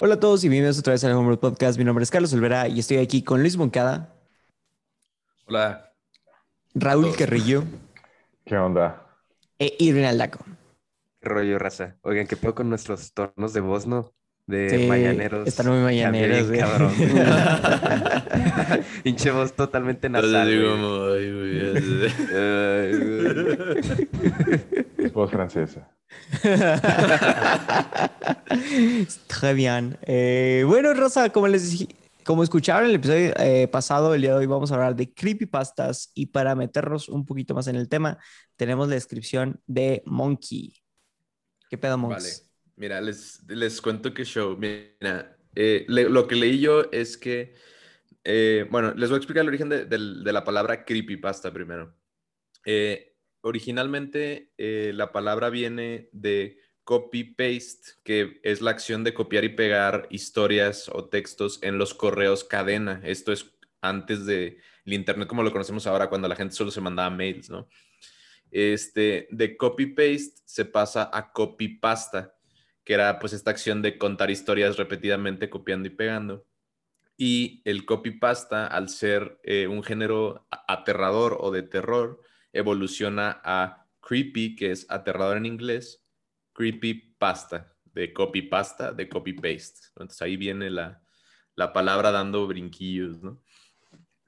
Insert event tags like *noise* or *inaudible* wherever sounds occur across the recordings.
Hola a todos y bienvenidos otra vez al Homeworld Podcast. Mi nombre es Carlos Olvera y estoy aquí con Luis Moncada, Hola. Raúl. Carrillo ¿Qué onda? e Irving Aldaco. ¿Qué rollo, raza? Oigan, ¿qué pedo con nuestros tonos de voz, no? De Sí, mañaneros. están muy mañaneros, bien, cabrón. *laughs* *laughs* Pinche voz totalmente nasal, Entonces, como, ay, güey. Ay, güey. *laughs* *laughs* Voz francesa. *laughs* Très bien. Eh, bueno, Rosa, como les dije, como escucharon en el episodio eh, pasado, el día de hoy vamos a hablar de creepypastas y para meternos un poquito más en el tema, tenemos la descripción de Monkey. ¿Qué pedo, Vale. Monks? Mira, les, les cuento qué show. Mira, eh, le- lo que leí yo es que, eh, bueno, les voy a explicar el origen de, del- de la palabra creepypasta primero. Originalmente eh, la palabra viene de copy-paste, que es la acción de copiar y pegar historias o textos en los correos cadena. Esto es antes del Internet como lo conocemos ahora, cuando la gente solo se mandaba mails, ¿no? Este, de copy-paste se pasa a copy-pasta, que era pues esta acción de contar historias repetidamente copiando y pegando. Y el copypasta, al ser eh, un género aterrador o de terror, evoluciona a creepy, que es aterrador en inglés, creepypasta, de copypasta, de copy-paste. Entonces ahí viene la, la palabra dando brinquillos, ¿no?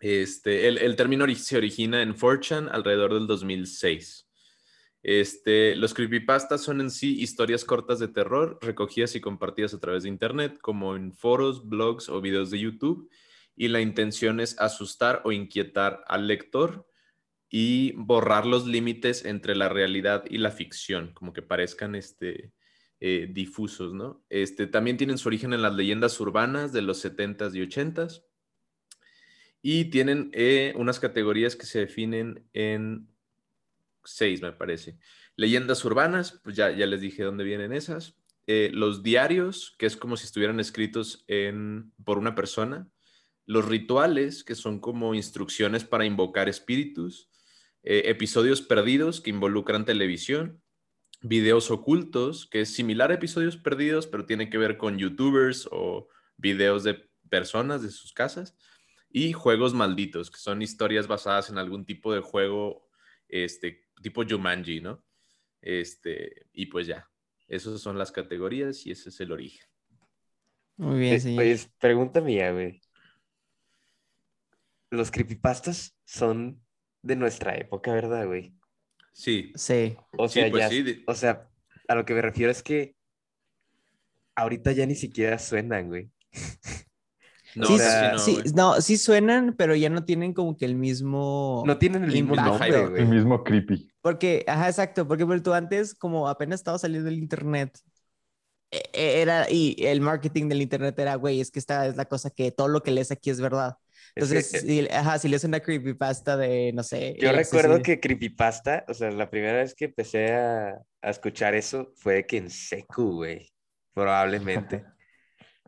Este, el, el término se origina en 4chan alrededor del 2006. Este, los creepypastas son en sí historias cortas de terror recogidas y compartidas a través de Internet, como en foros, blogs o videos de YouTube, y la intención es asustar o inquietar al lector y borrar los límites entre la realidad y la ficción, como que parezcan este, eh, difusos, ¿no? Este, también tienen su origen en las leyendas urbanas de los 70s y 80s y tienen eh, unas categorías que se definen en seis, me parece. Leyendas urbanas, pues ya, ya les dije dónde vienen esas. Eh, los diarios, que es como si estuvieran escritos en, por una persona. Los rituales, que son como instrucciones para invocar espíritus. Eh, episodios perdidos, que involucran televisión. Videos ocultos, que es similar a episodios perdidos, pero tiene que ver con youtubers o videos de personas de sus casas. Y juegos malditos, que son historias basadas en algún tipo de juego este, tipo Jumanji, ¿no? Este, y pues ya, esas son las categorías y ese es el origen. Muy bien, señor. Oye, pregunta mía, güey. Los creepypastas son de nuestra época, ¿verdad, güey? Sí, Sí. O Sí, sea, pues ya, sí, de- o sea, a lo que me refiero es que ahorita ya ni siquiera suenan, güey. *laughs* no, sí, o sea, casi no, sí, no, sí suenan, pero ya no tienen como que el mismo... No tienen el mismo nombre, El güey. mismo creepy. Porque, ajá, exacto, porque pero tú antes, como apenas estaba saliendo del internet, e- e- era, y el marketing del internet era, güey, es que esta es la cosa que todo lo que lees aquí es verdad. Es que, Entonces, *laughs* eh, si, ajá, si lees una creepypasta de, no sé... Yo el recuerdo asesino- que Creepypasta, o sea, la primera vez que empecé a, a escuchar eso fue que en secu, güey, probablemente. *laughs*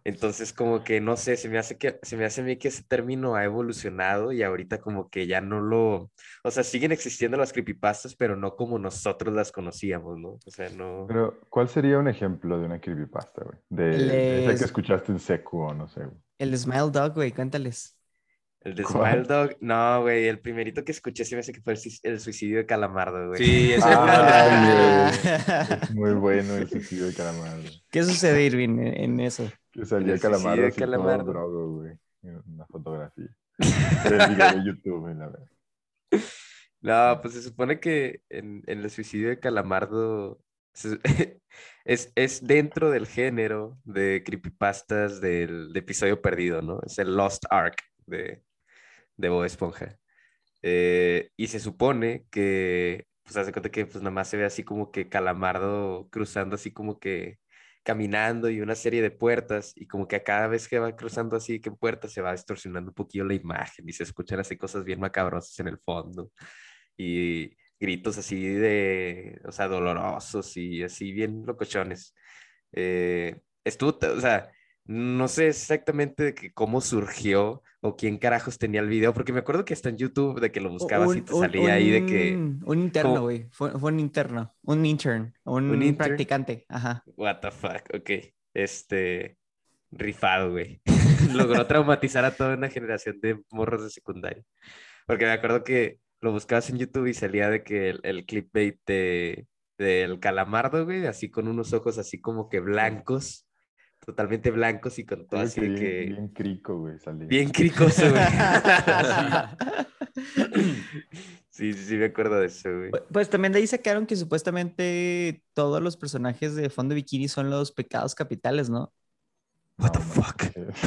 Entonces, como que, no sé, se me hace que, se me hace a mí que ese término ha evolucionado y ahorita como que ya no lo, o sea, siguen existiendo las creepypastas, pero no como nosotros las conocíamos, ¿no? O sea, no. Pero, ¿cuál sería un ejemplo de una creepypasta, güey? De, de esa Les- que escuchaste en secu o no sé, güey. El Smile Dog, güey, cuéntales. El de ¿Cuál? Smile Dog, no, güey, el primerito que escuché se me hace que fue el, suicidio de Calamardo, güey. Sí, ese Ah, Es muy bueno el suicidio de Calamardo. ¿Qué sucede, Irving, en, en eso? Que salía El Calamardo de así todo Calamardo. drogo, güey. en Una fotografía. De YouTube, la verdad. No, pues se supone que en, en el suicidio de Calamardo *laughs* es, es dentro del género de creepypastas del de episodio perdido, ¿no? Es el Lost Ark de, de Bob Esponja. Eh, y se supone que, pues hace cuenta que pues nada más se ve así como que Calamardo cruzando así como que caminando y una serie de puertas y como que a cada vez que va cruzando así que puertas se va distorsionando un poquillo la imagen y se escuchan así cosas bien macabrosas en el fondo y gritos así de, o sea, dolorosos y así bien locochones. Eh, estuvo, o sea, no sé exactamente de que cómo surgió o quién carajos tenía el video, porque me acuerdo que está en YouTube de que lo buscabas y Un- te un- salía ahí de que, un- Un interno, güey. Fue, fue un interno. Un intern. Un, ¿Un intern? practicante. Ajá. what the fuck, ok, este, rifado, güey. *laughs* Logró traumatizar a toda una generación de morros de secundaria. Porque me acuerdo que lo buscabas en YouTube y salía de que el, el clickbait de, del calamardo, güey, así con unos ojos así como que blancos, totalmente blancos y con todo Creo así que de bien, que... bien crico, güey, salí. Bien cricoso, güey. *laughs* sí, sí, sí, me acuerdo de eso, güey. Pu- Pues también de ahí sacaron que supuestamente todos los personajes de Fondo Bikini son los pecados capitales, ¿no? What the fuck?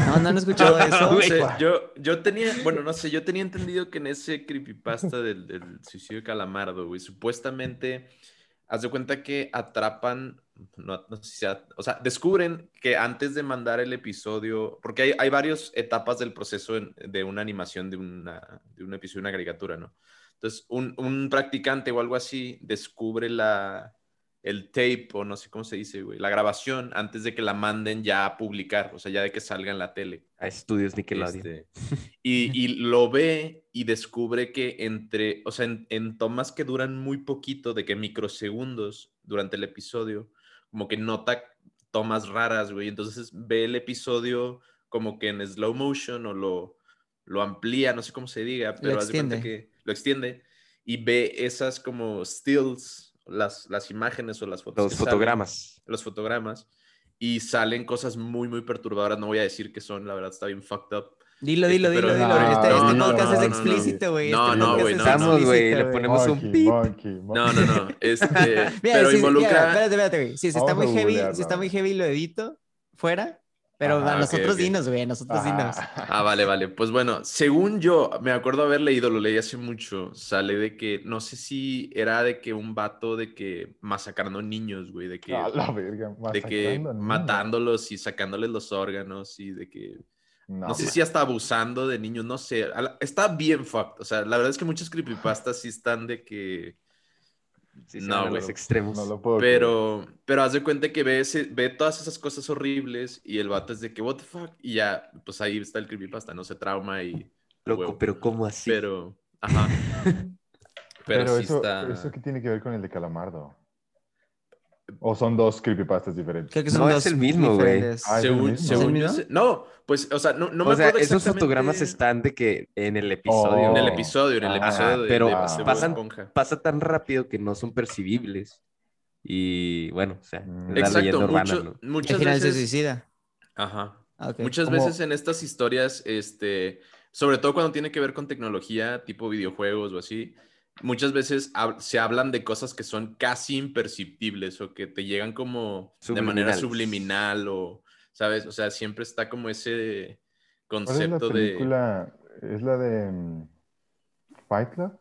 No, no han escuchado Yo, eso. no sé, yo, yo tenía, bueno, no sé, yo tenía entendido que en ese creepypasta del, del suicidio de Calamardo, güey, supuestamente, haz de cuenta que atrapan, no, no sé si sea, o sea, descubren que antes de mandar el episodio, porque hay, hay varias etapas del proceso en- de una animación de, una, de un episodio, una caricatura, ¿no? Entonces, un, un practicante o algo así descubre la, el tape, o no sé cómo se dice, güey, la grabación antes de que la manden ya a publicar, o sea, ya de que salga en la tele. A estudios Nickelodeon. Este, y, y lo ve y descubre que entre, o sea, en, en tomas que duran muy poquito, de que microsegundos durante el episodio, como que nota tomas raras, güey. Entonces ve el episodio como que en slow motion o lo, lo amplía, no sé cómo se diga, pero haz de cuenta que lo extiende y ve esas como stills, las, las imágenes o las fotos. Los que salen fotogramas. los fotogramas y salen cosas muy, muy perturbadoras. No voy a decir que son, la verdad está bien fucked up. Dilo, dilo, Este, dilo, pero- dilo. No, Este, no, este no, podcast no, es no, no. explícito, güey. No, Este no, güey, es no, güey, le ponemos un Monkey, pip. monkey, monkey. No, no, no. *laughs* Este, Mira, pero si- involucra. mira, espérate, espérate, güey. Si está Vamos muy heavy, si está muy heavy, lo edito fuera. Pero Ajá, a nosotros ok. dinos, güey. Nosotros dinos. Ajá. Ah, vale, vale. Pues bueno, según yo, me acuerdo haber leído, lo leí hace mucho, sale de que, no sé si era de que un vato de que masacrando niños, güey, de que, A la verga, de que niños. matándolos y sacándoles los órganos y de que No, No sé man. si hasta abusando de niños, no sé. Está bien fucked. O sea, la verdad es que muchos creepypastas sí están de que. Sí, No, los extremos. No lo puedo creer. Pero, pero haz de cuenta que ve, ese- ve todas esas cosas horribles y el vato es de que, what the fuck. Y ya, pues ahí está el creepypasta, no se trauma y. Loco, huevo. pero ¿cómo así? Pero, ajá. *laughs* Pero, Pero, sí eso, está. ¿eso qué tiene que ver con el de Calamardo? ¿O son dos creepypastas diferentes? Creo que son No, es dos el mismo, güey. Ah, ¿es Según, según ¿Es yo No, pues, o sea, no, no me o sea, acuerdo esos exactamente- fotogramas están de que en el episodio. En el Oh. episodio, en el Ajá, episodio de, pero de- de pasan-. Pasa tan rápido que no son percibibles. Y bueno, o sea, Mm. es la Exacto, leyenda urbana, mucho- ¿no? Al muchas final se veces. suicida. Ajá. Ah, ok. Muchas Como- veces en estas historias, este, sobre todo cuando tiene que ver con tecnología, tipo videojuegos o así, muchas veces hab- se hablan de cosas que son casi imperceptibles o que te llegan como de manera subliminal o, ¿sabes? O sea, siempre está como ese ¿Cuál es la concepto de... película? ¿Es la de mm, Fight Club?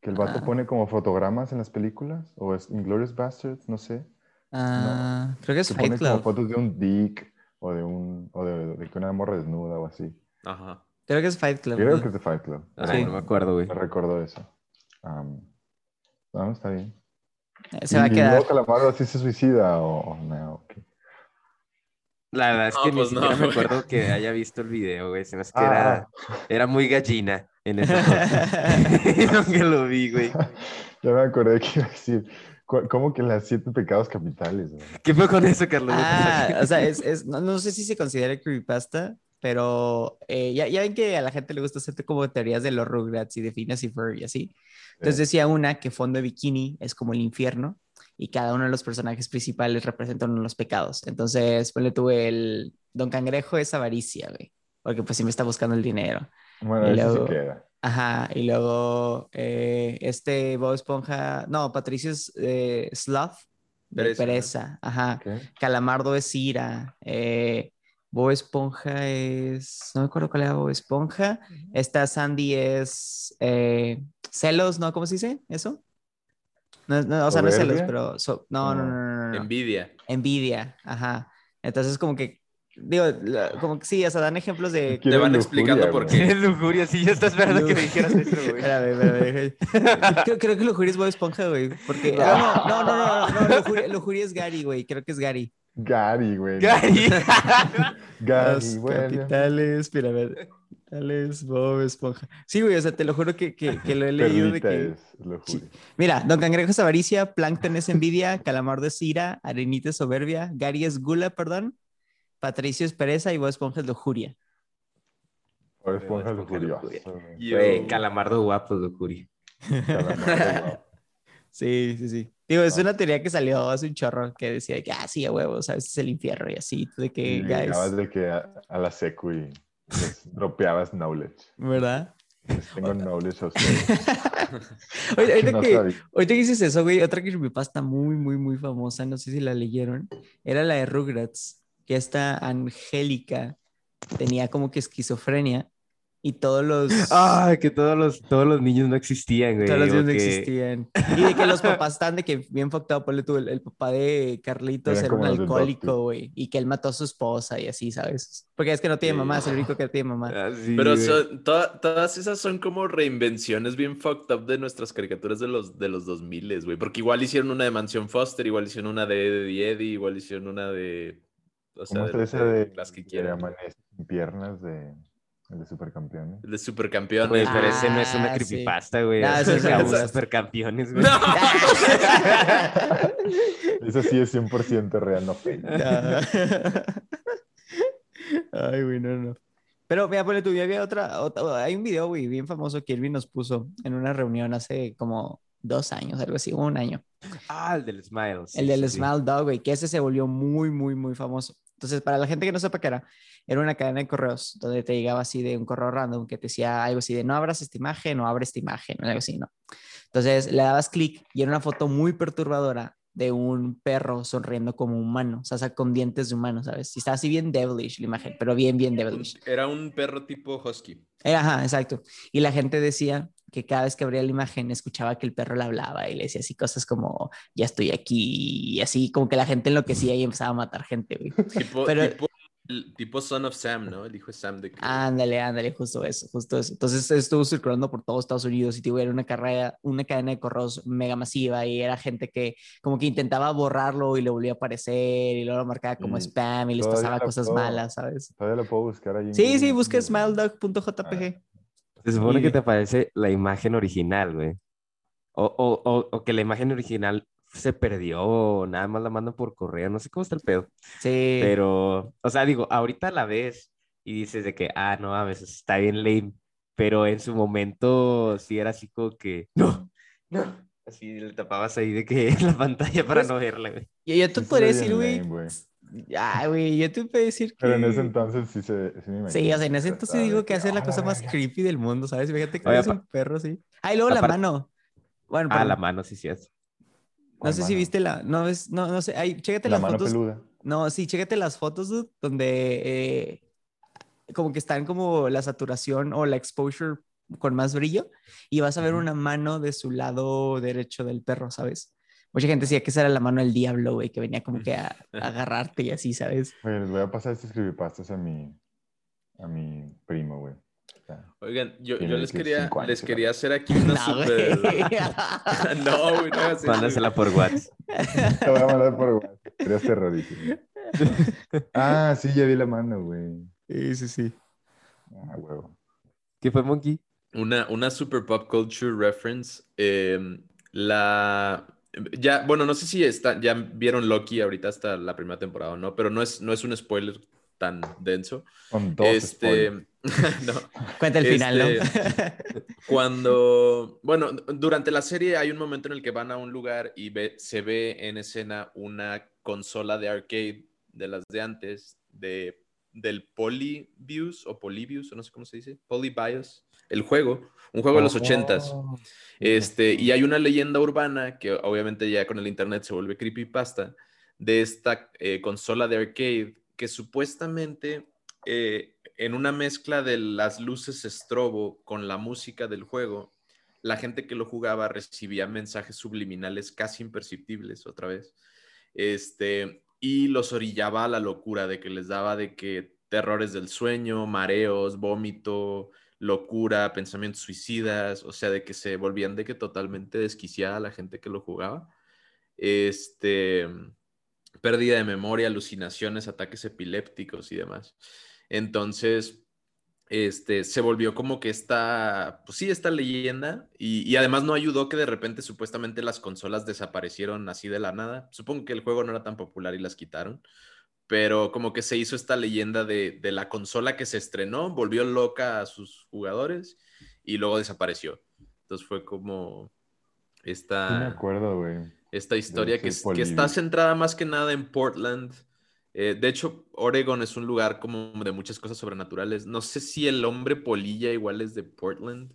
¿Que el vato Ah. pone como fotogramas en las películas? ¿O es Inglourious Basterds? No sé. Ah, creo que es Que Fight pone como Club. fotos de un dick o de un o de, de que una morra desnuda o así. Ajá. Creo que es Fight Club. Creo que es de Fight Club. Ay, pero no me acuerdo, güey. Me recuerdo eso. Am, no, está bien. Se va a ¿Y quedar. luego Calamardo sí se suicida o, no? Ok. La verdad es No, que pues ni no, me güey. acuerdo que haya visto el video, güey. Se me hace que Ah, era, era muy gallina en ese entonces. *laughs* *laughs* que lo vi, güey. *laughs* Ya me acordé que iba a decir. ¿Cómo que las siete pecados capitales? güey? ¿Qué fue con eso, Carlos? Ah, o sea, es, es- no, no sé si se considera creepypasta, pero eh, ya, ya ven que a la gente le gusta hacer como teorías de los Rugrats y de Phineas y Ferb y así. Entonces Eh, decía una que Fondo de Bikini es como el infierno y cada uno de los personajes principales representa uno de los pecados. Entonces, ponle tú el Don Cangrejo es avaricia, güey, porque pues siempre está buscando el dinero. bueno, y eso luego- sí queda. Ajá, y luego eh, este Bob Esponja, no, Patricio es eh, Sloth, de Pereza, pereza, ajá. Ok. Calamardo es ira. Eh, Bob Esponja es. No me acuerdo cuál era Bob Esponja. Esta Sandy es. eh, celos, ¿no? ¿Cómo se dice eso? No, no, o sea, no es celos, pero. so- no, no, no, no, no, no. Envidia. Envidia. Ajá. Entonces, como que. Digo, la- como que sí, o sea, dan ejemplos de. Quiero van lujuria, explicando por qué. Es *laughs* lujuria, sí, yo estaba esperando que me dijeras eso, güey. *laughs* Espérame, espérame, creo, creo que Lujuria es Bob Esponja, güey. Porque. ah, no, no, no, no, no, Lujuria, Lujuria es Gary, güey. Creo que es Gary. Gary, güey. Gary. *laughs* Gary, William. capitales, espérame. Capitales, Bob Esponja. Sí, güey, o sea, te lo juro que, que, que lo he leído de que. es lujuria. Mira, Don Cangrejo es avaricia, Plankton es envidia, Calamardo es ira, Arenita es soberbia, Gary es gula, perdón, Patricio es pereza y Bob Esponja es lujuria. Ahora esponja Esponja lujurioso. lujuria. güey. Yo- Güey, calamardo guapo, Locuri. Calamardo, guau. *laughs* Sí, sí, sí. Digo, es una teoría que salió hace un chorro que decía que, ah, sí, a huevo, ¿sabes? Es el infierno y así, de que Y llegabas de que a, a la secu y les *laughs* dropeabas knowledge. ¿verdad? Les tengo knowledge a *laughs* ustedes. Oye, ahorita No que, ahorita que dices eso, güey, otra creepypasta muy, muy, muy famosa, no sé si la leyeron, era la de Rugrats, que esta Angélica tenía como que esquizofrenia y todos los... Ah, que todos los, todos los niños no existían, güey. Todos los días no que- existían. Y de que los papás están de que bien fucked up, ponle tú, el, el papá de Carlitos era un de alcohólico, güey, y que él mató a su esposa y así, ¿sabes? Porque es que no tiene Sí. mamá, es el único que tiene mamá. Ah, sí, Pero son- to- todas esas son como reinvenciones bien fucked up de nuestras caricaturas de los, de los 2000, güey. Porque igual hicieron una de Mansión Foster, igual hicieron una de Eddie Eddie, igual hicieron una de... O sea, ¿Cómo de, de, las que de quieran. Sin piernas de, de Supercampeones? De supercampeones. Güey, pero ese no es una Ah, creepypasta, güey. Ah, eso eso es de supercampeones, güey. ¡No! *laughs* Eso sí es 100% real, no fake. Ya. *laughs* Ay, güey, no, no. Pero mira, ponle tú, ya había otra, otra- hay un video, güey, bien famoso que Irving nos puso en una reunión hace como dos años, algo así, un año. Ah, el del Smile. sí, El del sí, sí. Smile Dog, güey, que ese se volvió muy, muy, muy famoso. Entonces, para la gente que no sepa qué era, era una cadena de correos donde te llegaba así de un correo random que te decía algo así de no abras esta imagen o abre esta imagen, algo así, ¿no? Entonces, le dabas clic y era una foto muy perturbadora de un perro sonriendo como humano, o sea, o con dientes de humano, ¿sabes? Y estaba así bien devilish la imagen, pero bien, bien devilish. Era un perro tipo husky. Eh, Ajá, exacto. Y la gente decía que cada vez que abría la imagen escuchaba que el perro le hablaba y le decía así cosas como, ya estoy aquí, y así como que la gente enloquecía y empezaba a matar gente, güey. Tipo, Pero- tipo, tipo Son of Sam, ¿no? El hijo de Sam de... Ándale, ándale, justo eso, justo eso. Entonces estuvo circulando por todo Estados Unidos y tuvo era una carrera, una cadena de correos mega masiva y era gente que como que intentaba borrarlo y le volvía a aparecer y luego lo marcaba como Y spam y les todavía pasaba cosas puedo- malas, ¿sabes? Todavía lo puedo buscar en Sí, sí, busca smiledog.jpg. Se supone Y- que te aparece la imagen original, güey. O, o, o, o que la imagen original se perdió nada más la mandan por correo. No sé cómo está el pedo. Sí. Pero, o sea, digo, ahorita la ves y dices de que, ah, no mames, está bien lame. Pero en su momento sí era así como que, no, no. Así le tapabas ahí de que *laughs* la pantalla para Pues, no verla, güey. Yo, yo te podría decir, güey. Ay, güey, yo te puedo decir que. Pero en ese entonces sí se sí me Sí, o sea, en ese entonces de digo que hace la "Ah, cosa más verga". creepy del mundo, ¿sabes? Fíjate que Oye, es un perro así. Ah, y luego la mano. Bueno, Ah, la mano, sí, sí es. No ¿Cuál sé si mano? viste la. No, es, no, no sé. Ay, chécate La las mano fotos. peluda. No, sí, chécate las fotos, dude, donde eh, como que están como la saturación o la exposure con más brillo y vas a ver una mano de su lado derecho del perro, ¿sabes? Mucha gente decía que esa era la mano del diablo, güey, que venía como que a, a *laughs* agarrarte y así, ¿sabes? Oye, les voy a pasar estos creepypastas a mi, a mi primo, güey. Oigan, yo, les 25 quería, años, les ¿no? quería hacer aquí una *laughs* No, super... güey. *laughs* no, güey, no hagas eso, Mándasela por WhatsApp. *laughs* Te voy a mandar por WhatsApp. Serías terrorísimo. Ah, sí, ya vi la mano, güey. Sí, sí, sí. Ah, huevo. ¿Qué fue, Monkey? Una, una super pop culture reference. em, la. Ya, bueno, no sé si está, ya vieron Loki ahorita hasta la primera temporada o no, pero no es, no es un spoiler tan denso. Con dos este. *laughs* no. Cuenta el final, ¿no? Este, Cuando, bueno, durante la serie hay un momento en el que van a un lugar y ve- se ve en escena una consola de arcade de las de antes, de, del Polybius o Polybius, o no sé cómo se dice, Polybius, el juego, un juego de los ochentas. Oh, Este, y hay una leyenda urbana que obviamente ya con el internet se vuelve creepypasta de esta eh, consola de arcade que supuestamente eh, en una mezcla de las luces estrobo con la música del juego, la gente que lo jugaba recibía mensajes subliminales casi imperceptibles otra vez. Este, y los orillaba a la locura de que les daba de que terrores del sueño, mareos, vómito, locura, pensamientos suicidas, o sea, de que se volvían de que totalmente desquiciada la gente que lo jugaba. Este, pérdida de memoria, alucinaciones, ataques epilépticos y demás. Entonces, este, se volvió como que esta, pues sí, esta leyenda, y, y además no ayudó que de repente supuestamente las consolas desaparecieron así de la nada. Supongo que el juego no era tan popular y las quitaron, pero como que se hizo esta leyenda de, de la consola que se estrenó, volvió loca a sus jugadores y luego desapareció. Entonces fue como Sí me esta, acuerdo, güey. Esta historia que, está centrada más que nada en Portland. Eh, de hecho, Oregon es un lugar como de muchas cosas sobrenaturales. No sé si el hombre polilla igual es de Portland,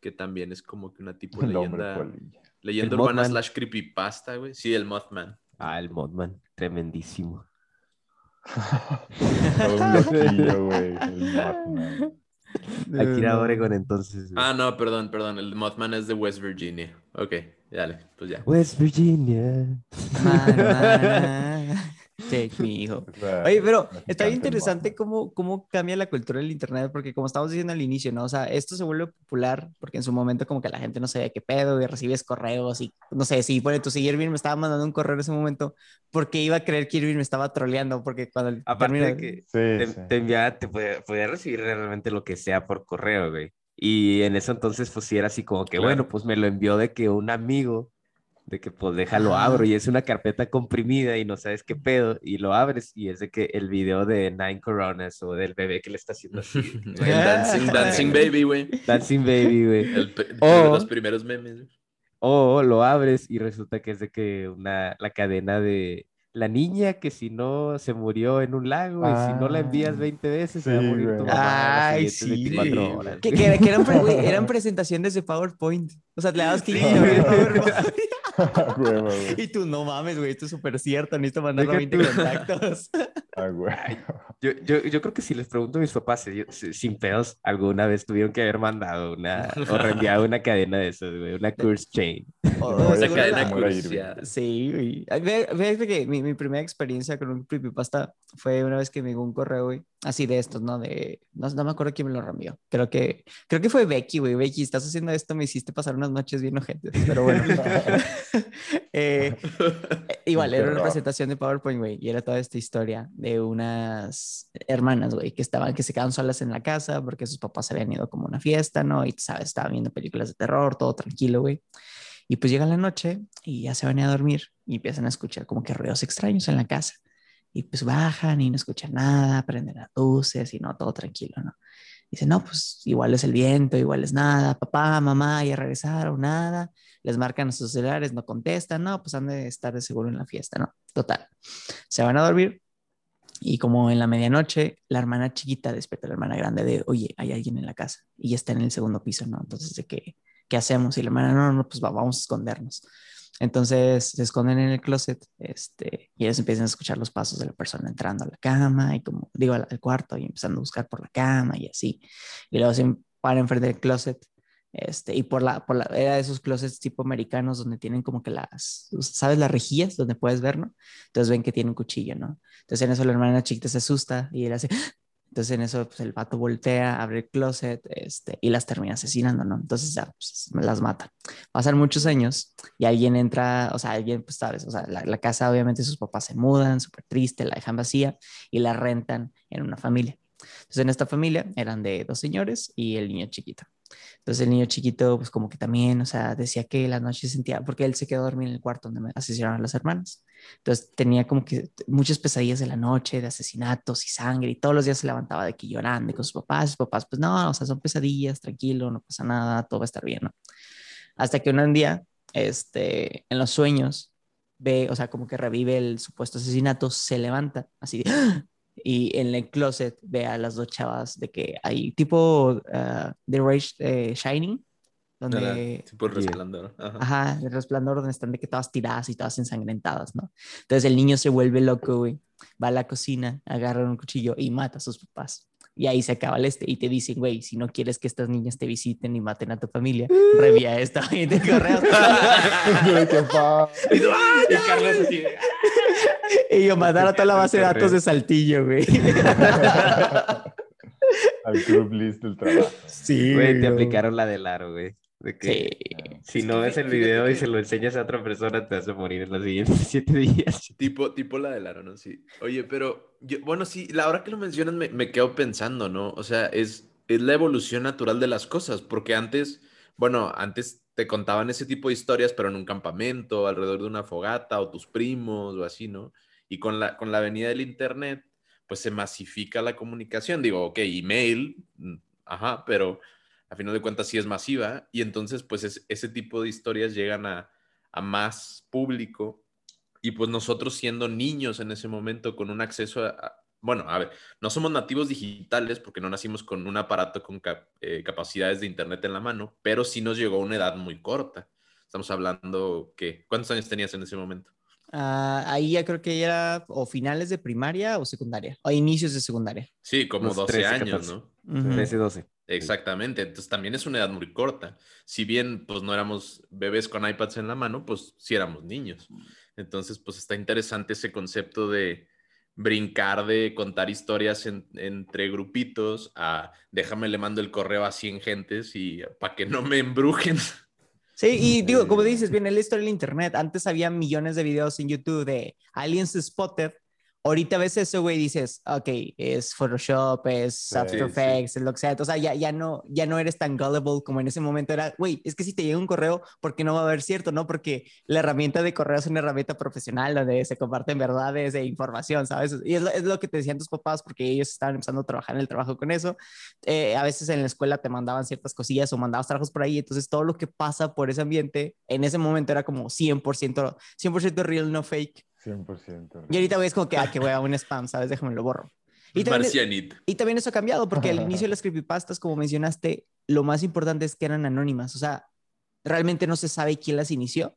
que también es como que una tipo El hombre leyenda, polilla. leyenda El urbana Mothman. slash creepypasta, güey. Sí, el Mothman. Ah, el Modman, tremendísimo. *laughs* Un loquillo, güey. El *laughs* Batman. Aquí era Oregon entonces. güey. Ah, no, perdón, perdón. El Mothman es de West Virginia. Ok, dale, pues ya. West Virginia. Mana, *laughs* Take me, hijo. *laughs* Oye, pero está bien interesante cómo, cómo cambia la cultura del internet, porque como estábamos diciendo al inicio, ¿no? O sea, esto se vuelve popular porque en su momento como que la gente no sabía qué pedo y recibes correos y no sé, si por tu si Irving me estaba mandando un correo en ese momento, porque iba a creer que Irving me estaba troleando, porque cuando Aparte termina- de que Sí, te, sí. te enviaba, te podía, podía recibir realmente lo que sea por correo, güey. Y en eso entonces, pues sí era así como que, Claro. bueno, pues me lo envió de que un amigo, de que pues déjalo abro y es una carpeta comprimida y no sabes qué pedo y lo abres y es de que el video de Nine Coronas o del bebé que le está haciendo así, *laughs* El Dancing, *laughs* Dancing Baby, güey. Dancing Baby, güey. Oh. los primeros memes. güey. O lo abres y resulta que es de que una, la cadena de la niña que si no se murió en un lago y si no la envías Ah, 20 veces se va a sí, morir tu güey. mamá en Ay, sí. 24 güey. horas. Que, que- que eran, *laughs* eran presentaciones de PowerPoint. O sea, le dabas clic y PowerPoint. *laughs* *laughs* Huevo, güey. Y tú, no mames, güey, esto es súper cierto, necesito Deja 20 tú. contactos. Ah, güey. Yo, yo, yo creo que si les pregunto a mis papás, sin pedos, alguna vez tuvieron que haber mandado una *laughs* o reenviado una cadena de esas, güey, una curse chain. O- No, o esa La seguro cadena la- como era Irving. crucial. Sí, güey. Fíjate que mi, mi primera experiencia con un creepypasta fue una vez que me llegó un correo, güey, así de estos, ¿no? De, no, no me acuerdo quién me lo reenvió. Creo que, creo que fue Becky, güey. Becky, estás haciendo esto, me hiciste pasar unas noches bien ojentes, pero bueno. *laughs* *laughs* Eh, igual, era una presentación de PowerPoint, güey, y era toda esta historia de unas hermanas, güey, que estaban, que se quedaban solas en la casa porque sus papás se habían ido como a una fiesta, ¿no? Y, sabes, estaban viendo películas de terror, todo tranquilo, güey. Y pues llega la noche y ya se van a dormir y empiezan a escuchar como que ruidos extraños en la casa. Y pues bajan y no escuchan nada, prenden las luces y no, todo tranquilo, ¿no? Dicen, no, pues igual es el viento, igual es nada, papá, mamá, ya regresaron, nada. Les marcan a sus celulares, no contestan, no, pues han de estar de seguro en la fiesta, ¿no? Total. Se van a dormir y como en la medianoche, la hermana chiquita despierta a la hermana grande de, oye, hay alguien en la casa y está en el segundo piso, ¿no? Entonces, ¿de qué, qué hacemos? Y la hermana, no, no, pues va- vamos a escondernos. Entonces se esconden en el closet este, y ellos empiezan a escuchar los pasos de la persona entrando a la cama y como digo al, cuarto y empezando a buscar por la cama y así. Y luego se paran enfrente del closet este, y por la, por la, era de esos closets tipo americanos donde tienen como que las, ¿sabes? Las rejillas donde puedes ver, ¿no? Entonces ven que tiene un cuchillo, ¿no? Entonces en eso la hermana chiquita se asusta y él hace, *gasps* entonces en eso pues, el vato voltea, abre el closet este, y las termina asesinando, ¿no? Entonces ya pues, las mata. Pasan muchos años y alguien entra, o sea, alguien, pues sabes, o sea, la, la casa obviamente sus papás se mudan, súper triste, la dejan vacía y la rentan en una familia. Entonces en esta familia eran de dos señores y el niño chiquito. Entonces el niño chiquito, pues como que también, o sea, decía que la noche sentía, porque él se quedó a dormir en el cuarto donde asesinaron a las hermanas. Entonces tenía como que muchas pesadillas de la noche, de asesinatos y sangre, y todos los días se levantaba de aquí llorando y con sus papás. Sus papás, pues no, o sea, son pesadillas, tranquilo, no pasa nada, todo va a estar bien, ¿no? Hasta que un día, este, en los sueños, ve, o sea, como que revive el supuesto asesinato, se levanta, así de, ¡ah! Y en el closet ve a las dos chavas de que hay tipo uh, The Rage eh, Shining, donde... Tipo el resplandor. Ajá. Ajá, el resplandor donde están de que todas tiradas y todas ensangrentadas, ¿no? Entonces el niño se vuelve loco, güey. Va a la cocina, agarra un cuchillo y mata a sus papás. Y ahí se acaba el este. Y te dicen, güey, si no quieres que estas niñas te visiten y maten a tu familia, revía esta *laughs* y te correos. *laughs* *laughs* Güey, qué pa- Y Carlos así, y yo mandar a toda la base de datos de Saltillo, güey. *laughs* Al club list del trabajo. Sí, güey, te aplicaron la del aro, güey. De que Sí. si no ves el video y se lo enseñas a otra persona, te vas a morir en los siguientes *laughs* siete días. Tipo, tipo la del aro, ¿no? Sí. Oye, pero, yo, bueno, sí, la hora que lo mencionas me, me quedo pensando, ¿no? O sea, es, es la evolución natural de las cosas, porque antes, bueno, antes te contaban ese tipo de historias, pero en un campamento, alrededor de una fogata, o tus primos, o así, ¿no? Y con la, con la venida del Internet, pues se masifica la comunicación. Digo, ok, email, mm, ajá, pero a final de cuentas sí es masiva. Y entonces, pues es- ese tipo de historias llegan a, a más público. Y pues nosotros siendo niños en ese momento con un acceso a- bueno, a ver, no somos nativos digitales porque no nacimos con un aparato con cap- eh, capacidades de internet en la mano, pero sí nos llegó a una edad muy corta. Estamos hablando que, ¿cuántos años tenías en ese momento? Ah, ahí ya creo que era o finales de primaria o secundaria, o inicios de secundaria. Sí, como Unos 12 13, años, 14. ¿no? Ujú. 13, 12. Exactamente, entonces también es una edad muy corta. Si bien pues no éramos bebés con iPads en la mano, pues sí éramos niños. Entonces pues está interesante ese concepto de brincar de contar historias en- entre grupitos a déjame le mando el correo a 100 gentes y para que no me embrujen. Sí, y digo, como dices, viene la historia del internet. Antes había millones de videos en YouTube de aliens spotted. Ahorita ves eso, güey, dices, ok, es Photoshop, es Sí, After sí. Effects, es lo que sea. O sea, ya, ya, no, ya no eres tan gullible como en ese momento era, güey, es que si te llega un correo, ¿por qué no va a haber cierto? ¿No? Porque la herramienta de correo es una herramienta profesional donde se comparten verdades e información, ¿sabes? Y es lo, es lo que te decían tus papás porque ellos estaban empezando a trabajar en el trabajo con eso. Eh, a veces en la escuela te mandaban ciertas cosillas o mandabas trabajos por ahí, entonces todo lo que pasa por ese ambiente en ese momento era como 100%, 100% real, no fake. 100%. Y ahorita güey, es como que, ah, que voy a un spam, ¿sabes? Déjame lo borro. Y también, y también eso ha cambiado, porque al *laughs* inicio de las creepypastas, como mencionaste, lo más importante es que eran anónimas, o sea, realmente no se sabe quién las inició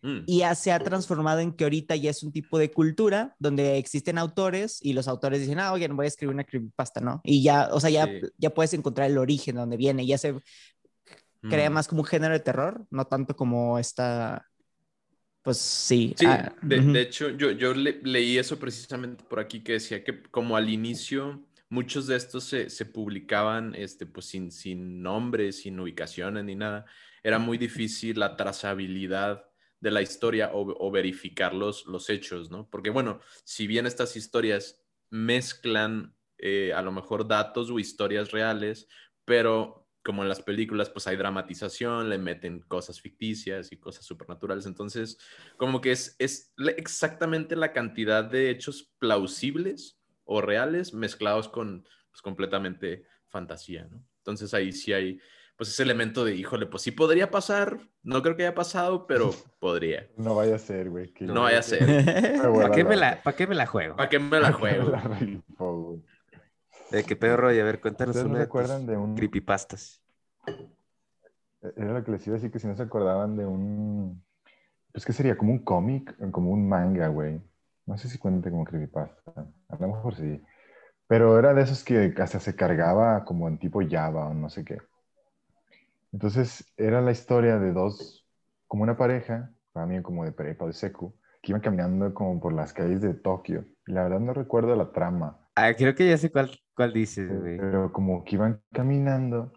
Mm. y ya se ha transformado en que ahorita ya es un tipo de cultura donde existen autores y los autores dicen, ah, oye, voy a escribir una creepypasta, ¿no? Y ya, o sea, ya, Sí. ya puedes encontrar el origen de donde viene, ya se crea Mm. más como un género de terror, no tanto como esta, pues sí. Sí, ah, de, hecho, yo, yo le- leí eso precisamente por aquí que decía que como al inicio muchos de estos se, se publicaban este, pues sin, sin nombres, sin ubicaciones ni nada, era muy difícil la trazabilidad de la historia o, o verificar los, los hechos, ¿no? Porque bueno, si bien estas historias mezclan eh, a lo mejor datos o historias reales, pero como en las películas, pues hay dramatización, le meten cosas ficticias y cosas supernaturales. Entonces, como que es, es exactamente la cantidad de hechos plausibles o reales mezclados con pues, completamente fantasía, ¿no? Entonces ahí sí hay, pues ese elemento de, híjole, pues sí podría pasar, no creo que haya pasado, pero *laughs* podría. No vaya a ser, güey. No vaya a ser. *laughs* ¿Para qué, me la, ¿Para qué me la juego? ¿Para qué me la *laughs* juego? ¿De qué pedo, Roy? A ver, cuéntanos ¿Ustedes no una se de acuerdan de un... creepypastas. Era lo que les iba a decir, que si no se acordaban de un... Pues que sería como un cómic, como un manga, güey. No sé si cuenta como creepypasta. A lo mejor sí. Pero era de esos que hasta se cargaba como en tipo Java o no sé qué. Entonces era la historia de dos, como una pareja, también como de prepa de secu, que iban caminando como por las calles de Tokio. Y la verdad no recuerdo la trama. Ah, creo que ya sé cuál, cuál dices, güey. Pero como que iban caminando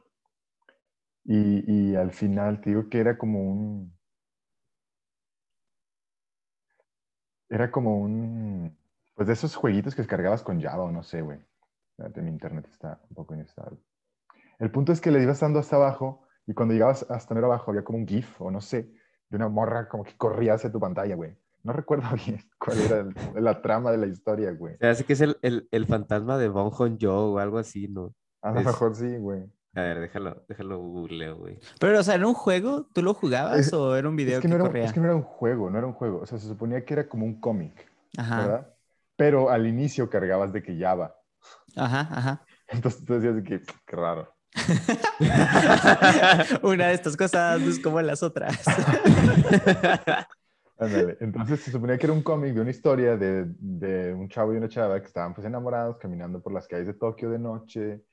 y, y al final te digo que era como un... Era como un... Pues de esos jueguitos que descargabas con Java o no sé, güey. Espérate, Mi internet está un poco inestable. El punto es que le ibas dando hasta abajo y cuando llegabas hasta mero abajo había como un GIF o no sé, de una morra como que corría hacia tu pantalla, güey. No recuerdo *laughs* bien cuál era el- la trama de la historia, güey. Se hace que es el, el, el fantasma de Bong Joon Joe o algo así, ¿no? A lo Es- mejor sí, güey. A ver, déjalo, déjalo googleo, güey. Pero, o sea, ¿era un juego? ¿Tú lo jugabas Es- o era un video Es que, que, no era, corría? es que no era un juego, no era un juego. O sea, se suponía que era como un cómic, Ajá, ¿verdad? Pero al inicio cargabas de que Java. ajá, ajá. *laughs* Entonces tú decías de que, qué raro. *laughs* Una de estas cosas no es como las otras. Ándale. Entonces se suponía que era un cómic de una historia de, de un chavo y una chava que estaban pues enamorados caminando por las calles de Tokio de noche,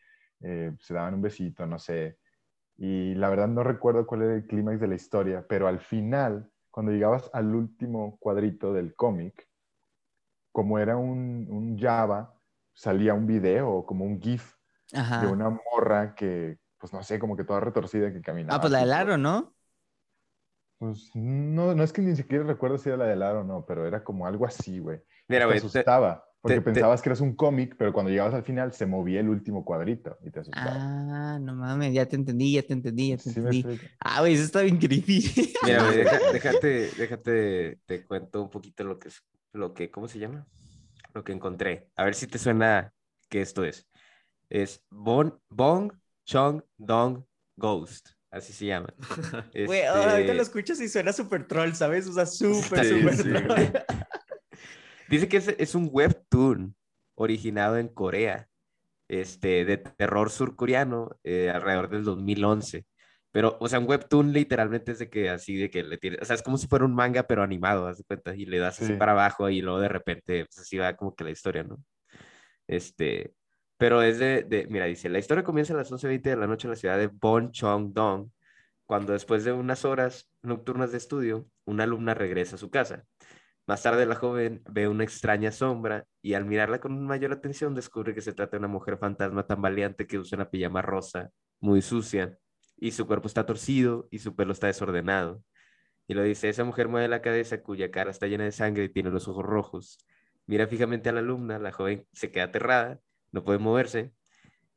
eh, se daban un besito, no sé. Y la verdad no recuerdo cuál era el clímax de la historia, pero al final, cuando llegabas al último cuadrito del cómic, como era un, un Java, salía un video como un GIF Ajá. de una morra que, pues no sé, como que toda retorcida que caminaba. Ah, pues la del aro, ¿no? Pues no, no es que ni siquiera recuerdo si era la del aro o no, pero era como algo así, güey. Mira, te güey, te- asustaba, porque te- te- pensabas que eras un cómic, pero cuando llegabas al final se movía el último cuadrito y te asustaba. Ah, no mames, ya te entendí, ya te entendí, ya te ¿Sí me entendí. Ah, güey, eso está bien creepy. *laughs* Mira, güey, deja- déjate, déjate, te cuento un poquito lo que es, lo que, ¿cómo se llama? lo que encontré. A ver si te suena que esto es. Es Bon, Bong Chong Dong Ghost. Así se llama. *laughs* Güey, ahorita Este, lo escuchas y suena súper troll, ¿sabes? O sea, súper, Sí, súper sí, troll. güey. *laughs* Dice que es, es un webtoon originado en Corea, este, de terror surcoreano, eh, alrededor del 2011. Pero, o sea, un webtoon literalmente es de que así, de que le tiene, o sea, es como si fuera un manga, pero animado, haz de cuenta, y le das así Sí. para abajo y luego de repente, pues así va como que la historia, ¿no? Este, pero es de, de- mira, dice, la historia comienza a las 11.20 de la noche en la ciudad de Boncheong-dong, cuando después de unas horas nocturnas de estudio, una alumna regresa a su casa. Más tarde la joven ve una extraña sombra y al mirarla con mayor atención descubre que se trata de una mujer fantasma tan valiente que usa una pijama rosa, muy sucia, y su cuerpo está torcido y su pelo está desordenado. Y lo dice, esa mujer mueve la cabeza cuya cara está llena de sangre y tiene los ojos rojos. Mira fijamente a la alumna, la joven se queda aterrada, no puede moverse,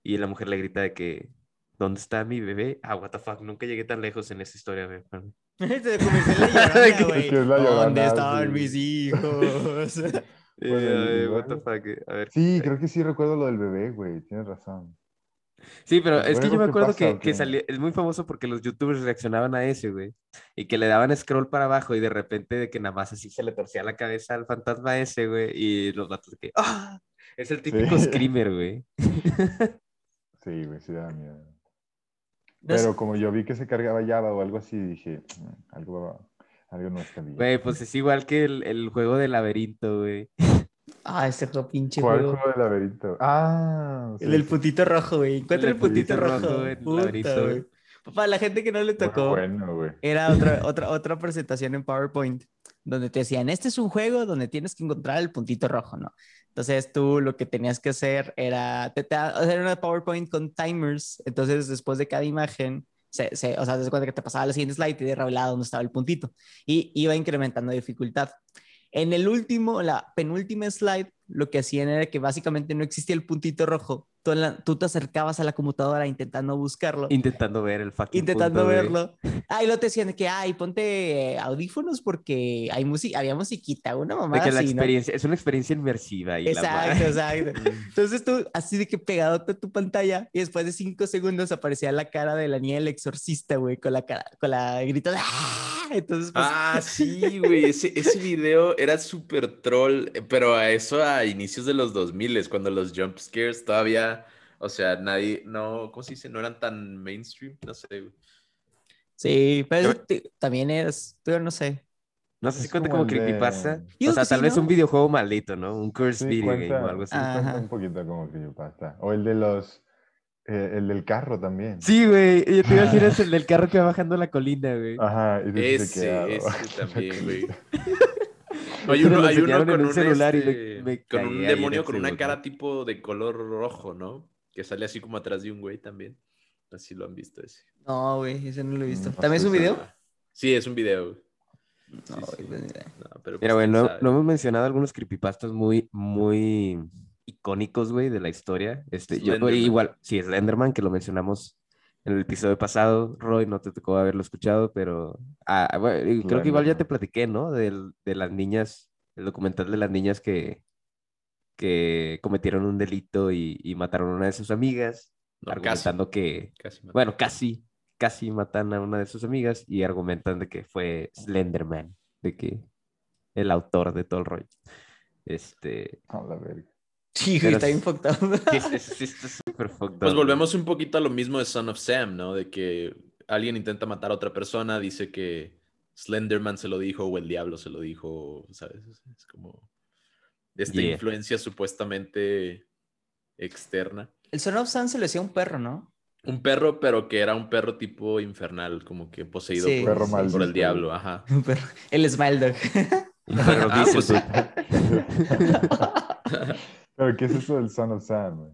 y la mujer le grita de que, ¿dónde está mi bebé? Ah, what the fuck, nunca llegué tan lejos en esta historia. güey. *laughs* *laughs* ¿Dónde estaban sí. mis hijos? *laughs* Eh, Bueno, y what the luego- fuck, a ver. Sí, creo que sí recuerdo lo del bebé, güey. Tienes razón. Sí, pero ¿Te es que yo me acuerdo pasa que, que salía, es muy famoso porque los youtubers reaccionaban a ese, güey, y que le daban scroll para abajo y de repente de que nada más así se le torcía la cabeza al fantasma ese, güey, y los vatos de que, ¡ah! Es el típico Sí. *laughs* screamer, güey. Sí, güey, sí da miedo. No sé- Pero como yo vi que se cargaba Java o algo así, dije, "Mm, algo, algo no está bien. Güey, pues es igual que el, el juego de laberinto, güey. Ah, ese juego pinche ¿Cuál juego. juego del laberinto? Ah, El sí, del sí. puntito rojo, güey. Encuentra El el rojo. rojo en el Puta, laberinto. güey. Para la gente que no le tocó, bueno, güey. era otra, otra, otra presentación en PowerPoint donde te decían, este es un juego donde tienes que encontrar el puntito rojo, ¿no? Entonces tú lo que tenías que hacer era, te, te- era una PowerPoint con timers, entonces después de cada imagen, se, se- o sea, te cuenta que te pasaba la siguiente slide y te revelaba dónde estaba el puntito y iba incrementando dificultad. En el último, la penúltima slide, lo que hacían era que básicamente no existía el puntito rojo. Tú, la- tú te acercabas a la computadora intentando buscarlo Intentando ver el fucking intentando punto, verlo. Y lo te decían de que, ay, ponte audífonos porque hay música, había musiquita, una De mamá que la así, ¿no? experiencia, es una experiencia inmersiva y la Exacto, madre- *laughs* exacto. *laughs* Entonces tú, así de que pegado a tu pantalla y después de cinco segundos aparecía la cara de la niña del exorcista, güey, con la cara, con la grito de ¡Ah! *laughs* Entonces, pues, Ah, *laughs* sí, güey. Ese, ese video era súper troll, pero a eso a inicios de los 2000, cuando los jump scares todavía, o sea, nadie, no, ¿cómo se dice? No eran tan mainstream, no sé. güey. sí, pero también es, tú no sé. No sé si cuenta como como el de- creepypasta. Yo O sea, tal sí, vez ¿no? un videojuego maldito, ¿no? Un curse Sí, video game cuenta, o algo así. cuenta un poquito como creepypasta. O el de los, eh, el del carro también. Sí, güey. Yo te iba a decir *laughs* es el del carro que va bajando la colina, güey. Ajá, y Ese, "Ah, ese *laughs* también, güey. Eso Hay me uno, hay uno con un un, celular y este, me- me con un demonio con una cara ¿no? tipo de color rojo, ¿no? Que sale así como atrás de un güey también. Así lo han visto ese. No, güey, ese no lo he visto. Mm, ¿También es un video? Sí, es un video. güey. No, Sí, güey, sí. pues. No, pero Mira, pues, güey, no, no hemos mencionado algunos creepypastas muy, muy icónicos, güey, de la historia. Este, yo, igual, sí, Slenderman, que lo mencionamos en el episodio pasado. Roy, no te tocó haberlo escuchado, pero ah, bueno, y creo que igual ya te platiqué, ¿no? Del, de las niñas, el documental de las niñas que, que cometieron un delito y, y mataron a una de sus amigas, No, casi. argumentando que, casi bueno, casi, casi matan a una de sus amigas y argumentan de que fue Slenderman, de que el autor de todo el rollo. Este, A la verga. Sí, Pero está es- bien fucked up. sí, sí, sí, está súper fucked Pues volvemos un poquito a lo mismo de Son of Sam, ¿no? De que alguien intenta matar a otra persona, dice que Slenderman se lo dijo o el diablo se lo dijo, ¿sabes? Es- como esta Yeah. influencia supuestamente externa. El Son of Sam se lo decía un perro, ¿no? Un perro, pero que era un perro tipo infernal, como que poseído Sí, por, sí, el diablo, ajá. *laughs* Un perro. El Smile Dog. Un perro Ah, pues. *laughs* Pero, ¿qué es eso del Son of Sam, güey?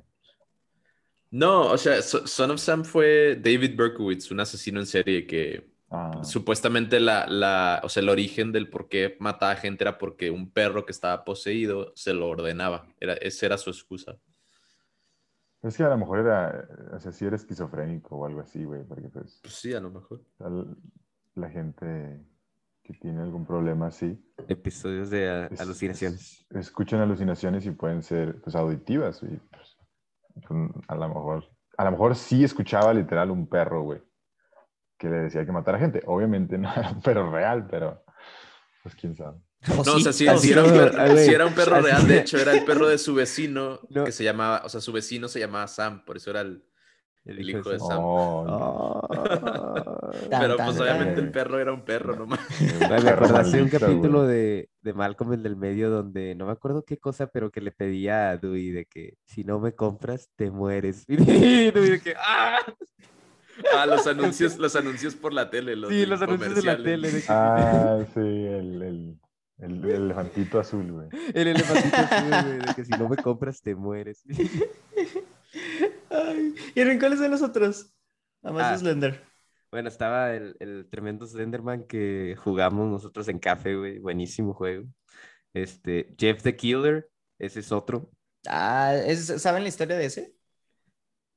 No, o sea, So- Son of Sam fue David Berkowitz, un asesino en serie que Ah, Supuestamente la, la, o sea, el origen del por qué mataba gente era porque un perro que estaba poseído se lo ordenaba. Era, esa era su excusa. es que a lo mejor era, o sea, si era esquizofrénico o algo así, güey, porque pues Pues sí, a lo mejor. la, la gente que tiene algún problema así. Episodios de a- es- alucinaciones. es- escuchan alucinaciones y pueden ser pues, auditivas. Y, pues, a lo mejor, a lo mejor sí escuchaba literal un perro, güey, que le decía que matara gente. Obviamente no era un perro real, pero pues quién sabe. *laughs* ¿O No, o sea, sí, ¿O sí era un perro, sí era un perro real. De hecho, era el perro de su vecino *laughs* No. que se llamaba, o sea, su vecino se llamaba Sam, por eso era el. El hijo de Sam. Oh, Oh. *laughs* Pero tan, pues tan. obviamente el perro era un perro nomás. *laughs* me un capítulo de, de Malcolm, el del medio, donde no me acuerdo qué cosa, pero que le pedía a Dewey de que si no me compras, te mueres. *laughs* Y Dewey de que ¡ah! Ah, los anuncios, los anuncios por la tele, los Sí, los anuncios de la tele. De que, Ah, sí, el, el, el, el elefantito azul, güey. El elefantito azul, güey, de que si no me compras, te mueres. Ay, ¿Y en cuáles son los otros? Además Ah. de Slender. Bueno, estaba el, el tremendo Slenderman que jugamos nosotros en café, güey. Buenísimo juego. Este, Jeff the Killer, ese es otro. Ah, ¿es- ¿saben la historia de ese?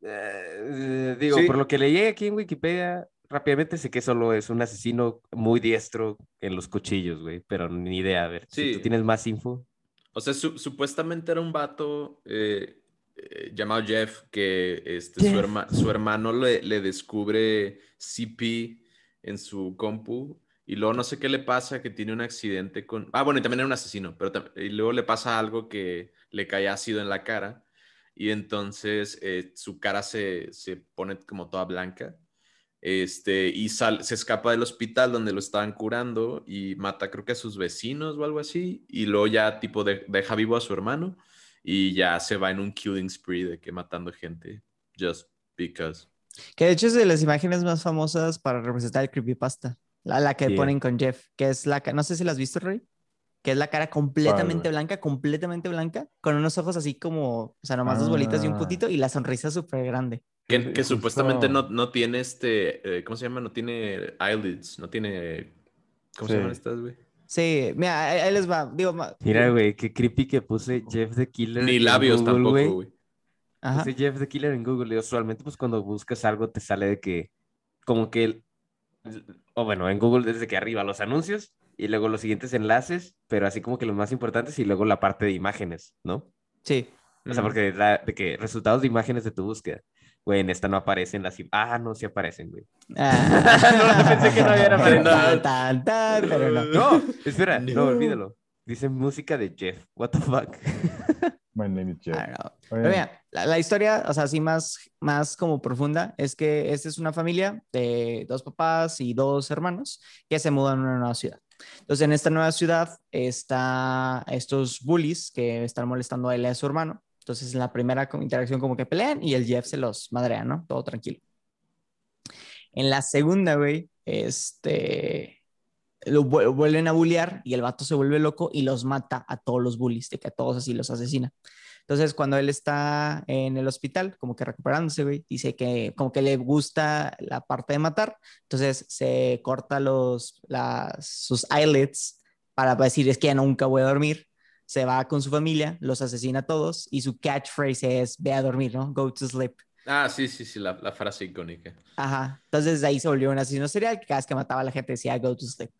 Eh, digo, Sí. por lo que leí aquí en Wikipedia, rápidamente sé que solo es un asesino muy diestro en los cuchillos, güey, pero ni idea, a ver, si Sí. tú tienes más info. O sea, su- supuestamente era un vato eh, eh, llamado Jeff que este, Su, herma- su hermano le, le descubre CP en su compu y luego no sé qué le pasa, que tiene un accidente con... Ah, bueno, y también era un asesino, pero y luego le pasa algo que le cae ácido en la cara y entonces eh, su cara se, se pone como toda blanca. Este, y sal- se escapa del hospital donde lo estaban curando y mata creo que a sus vecinos o algo así. Y luego ya tipo de- deja vivo a su hermano y ya se va en un killing spree de que matando gente. Just because. Que de hecho es de las imágenes más famosas para representar el creepypasta. La, la que Sí. ponen con Jeff, que es la no sé si la has visto, Rey, que es la cara completamente blanca, completamente blanca, con unos ojos así como, o sea, nomás dos bolitas y un Ah. putito y la sonrisa súper grande. Que, que supuestamente no, no tiene este, eh, ¿cómo se llama? No tiene eyelids, no tiene... ¿Cómo se Sí. llaman estas, güey? Sí, mira, ahí, ahí les va. Digo, Mira, güey, qué creepy que puse Jeff the Killer. Ni en labios Google, tampoco, güey. Puse Jeff the Killer en Google y usualmente pues cuando buscas algo te sale de que como que el- o bueno, en Google desde que arriba los anuncios y luego los siguientes enlaces, pero así como que los más importantes y luego la parte de imágenes, ¿no? Sí. O sea, porque la- de que resultados de imágenes de tu búsqueda. Güey, en esta no aparecen las... Ah, no, sí aparecen, güey. *laughs* Ah. *laughs* No, pensé que no habían aparecido. Tan, tan, tan, pero no. No, espera, no, No. olvídalo. Dice música de Jeff. What the fuck. *laughs* My name is Jeff. Ah, no. Oye, Pero mira, la, la historia, o sea, así más, más como profunda, es que esta es una familia de dos papás y dos hermanos que se mudan a una nueva ciudad. Entonces, en esta nueva ciudad está estos bullies que están molestando a él y a su hermano. Entonces, en la primera interacción como que pelean y el Jeff se los madrea, ¿no? Todo tranquilo. En la segunda, güey, este, lo vu- vuelven a bullear y el vato se vuelve loco y los mata a todos los bullies, de que a todos así los asesina. Entonces, cuando él está en el hospital, como que recuperándose, güey, dice que como que le gusta la parte de matar, entonces se corta los, las, sus eyelids para decir, es que ya nunca voy a dormir. Se va con su familia, los asesina a todos y su catchphrase es, ve a dormir, ¿no? Go to sleep. Ah, sí, sí, sí, la, la frase icónica. Ajá. Entonces de ahí se volvió un asesino serial que cada vez que mataba a la gente decía, go to sleep.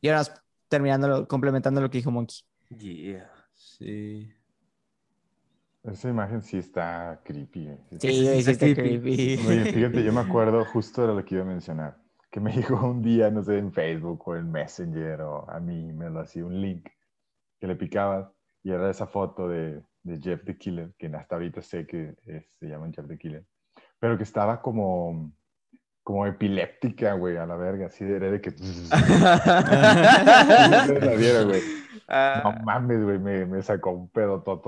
Y ahora terminando, complementando lo que dijo Monkey. Yeah. Sí. Esa imagen sí está creepy. güey. Sí Sí, está está creepy. creepy. Oye, fíjate, yo me *laughs* acuerdo justo de lo que iba a mencionar, que me *laughs* llegó un día, no sé, en Facebook o en Messenger o a mí me lo hacía un link que le picabas y era esa foto de, de Jeff the Killer, que hasta ahorita sé que es- se llama Jeff the Killer, pero que estaba como, como epiléptica, güey, a la verga, así de, de que... Güey. No Ah, mames, güey, me, me sacó un pedo todo.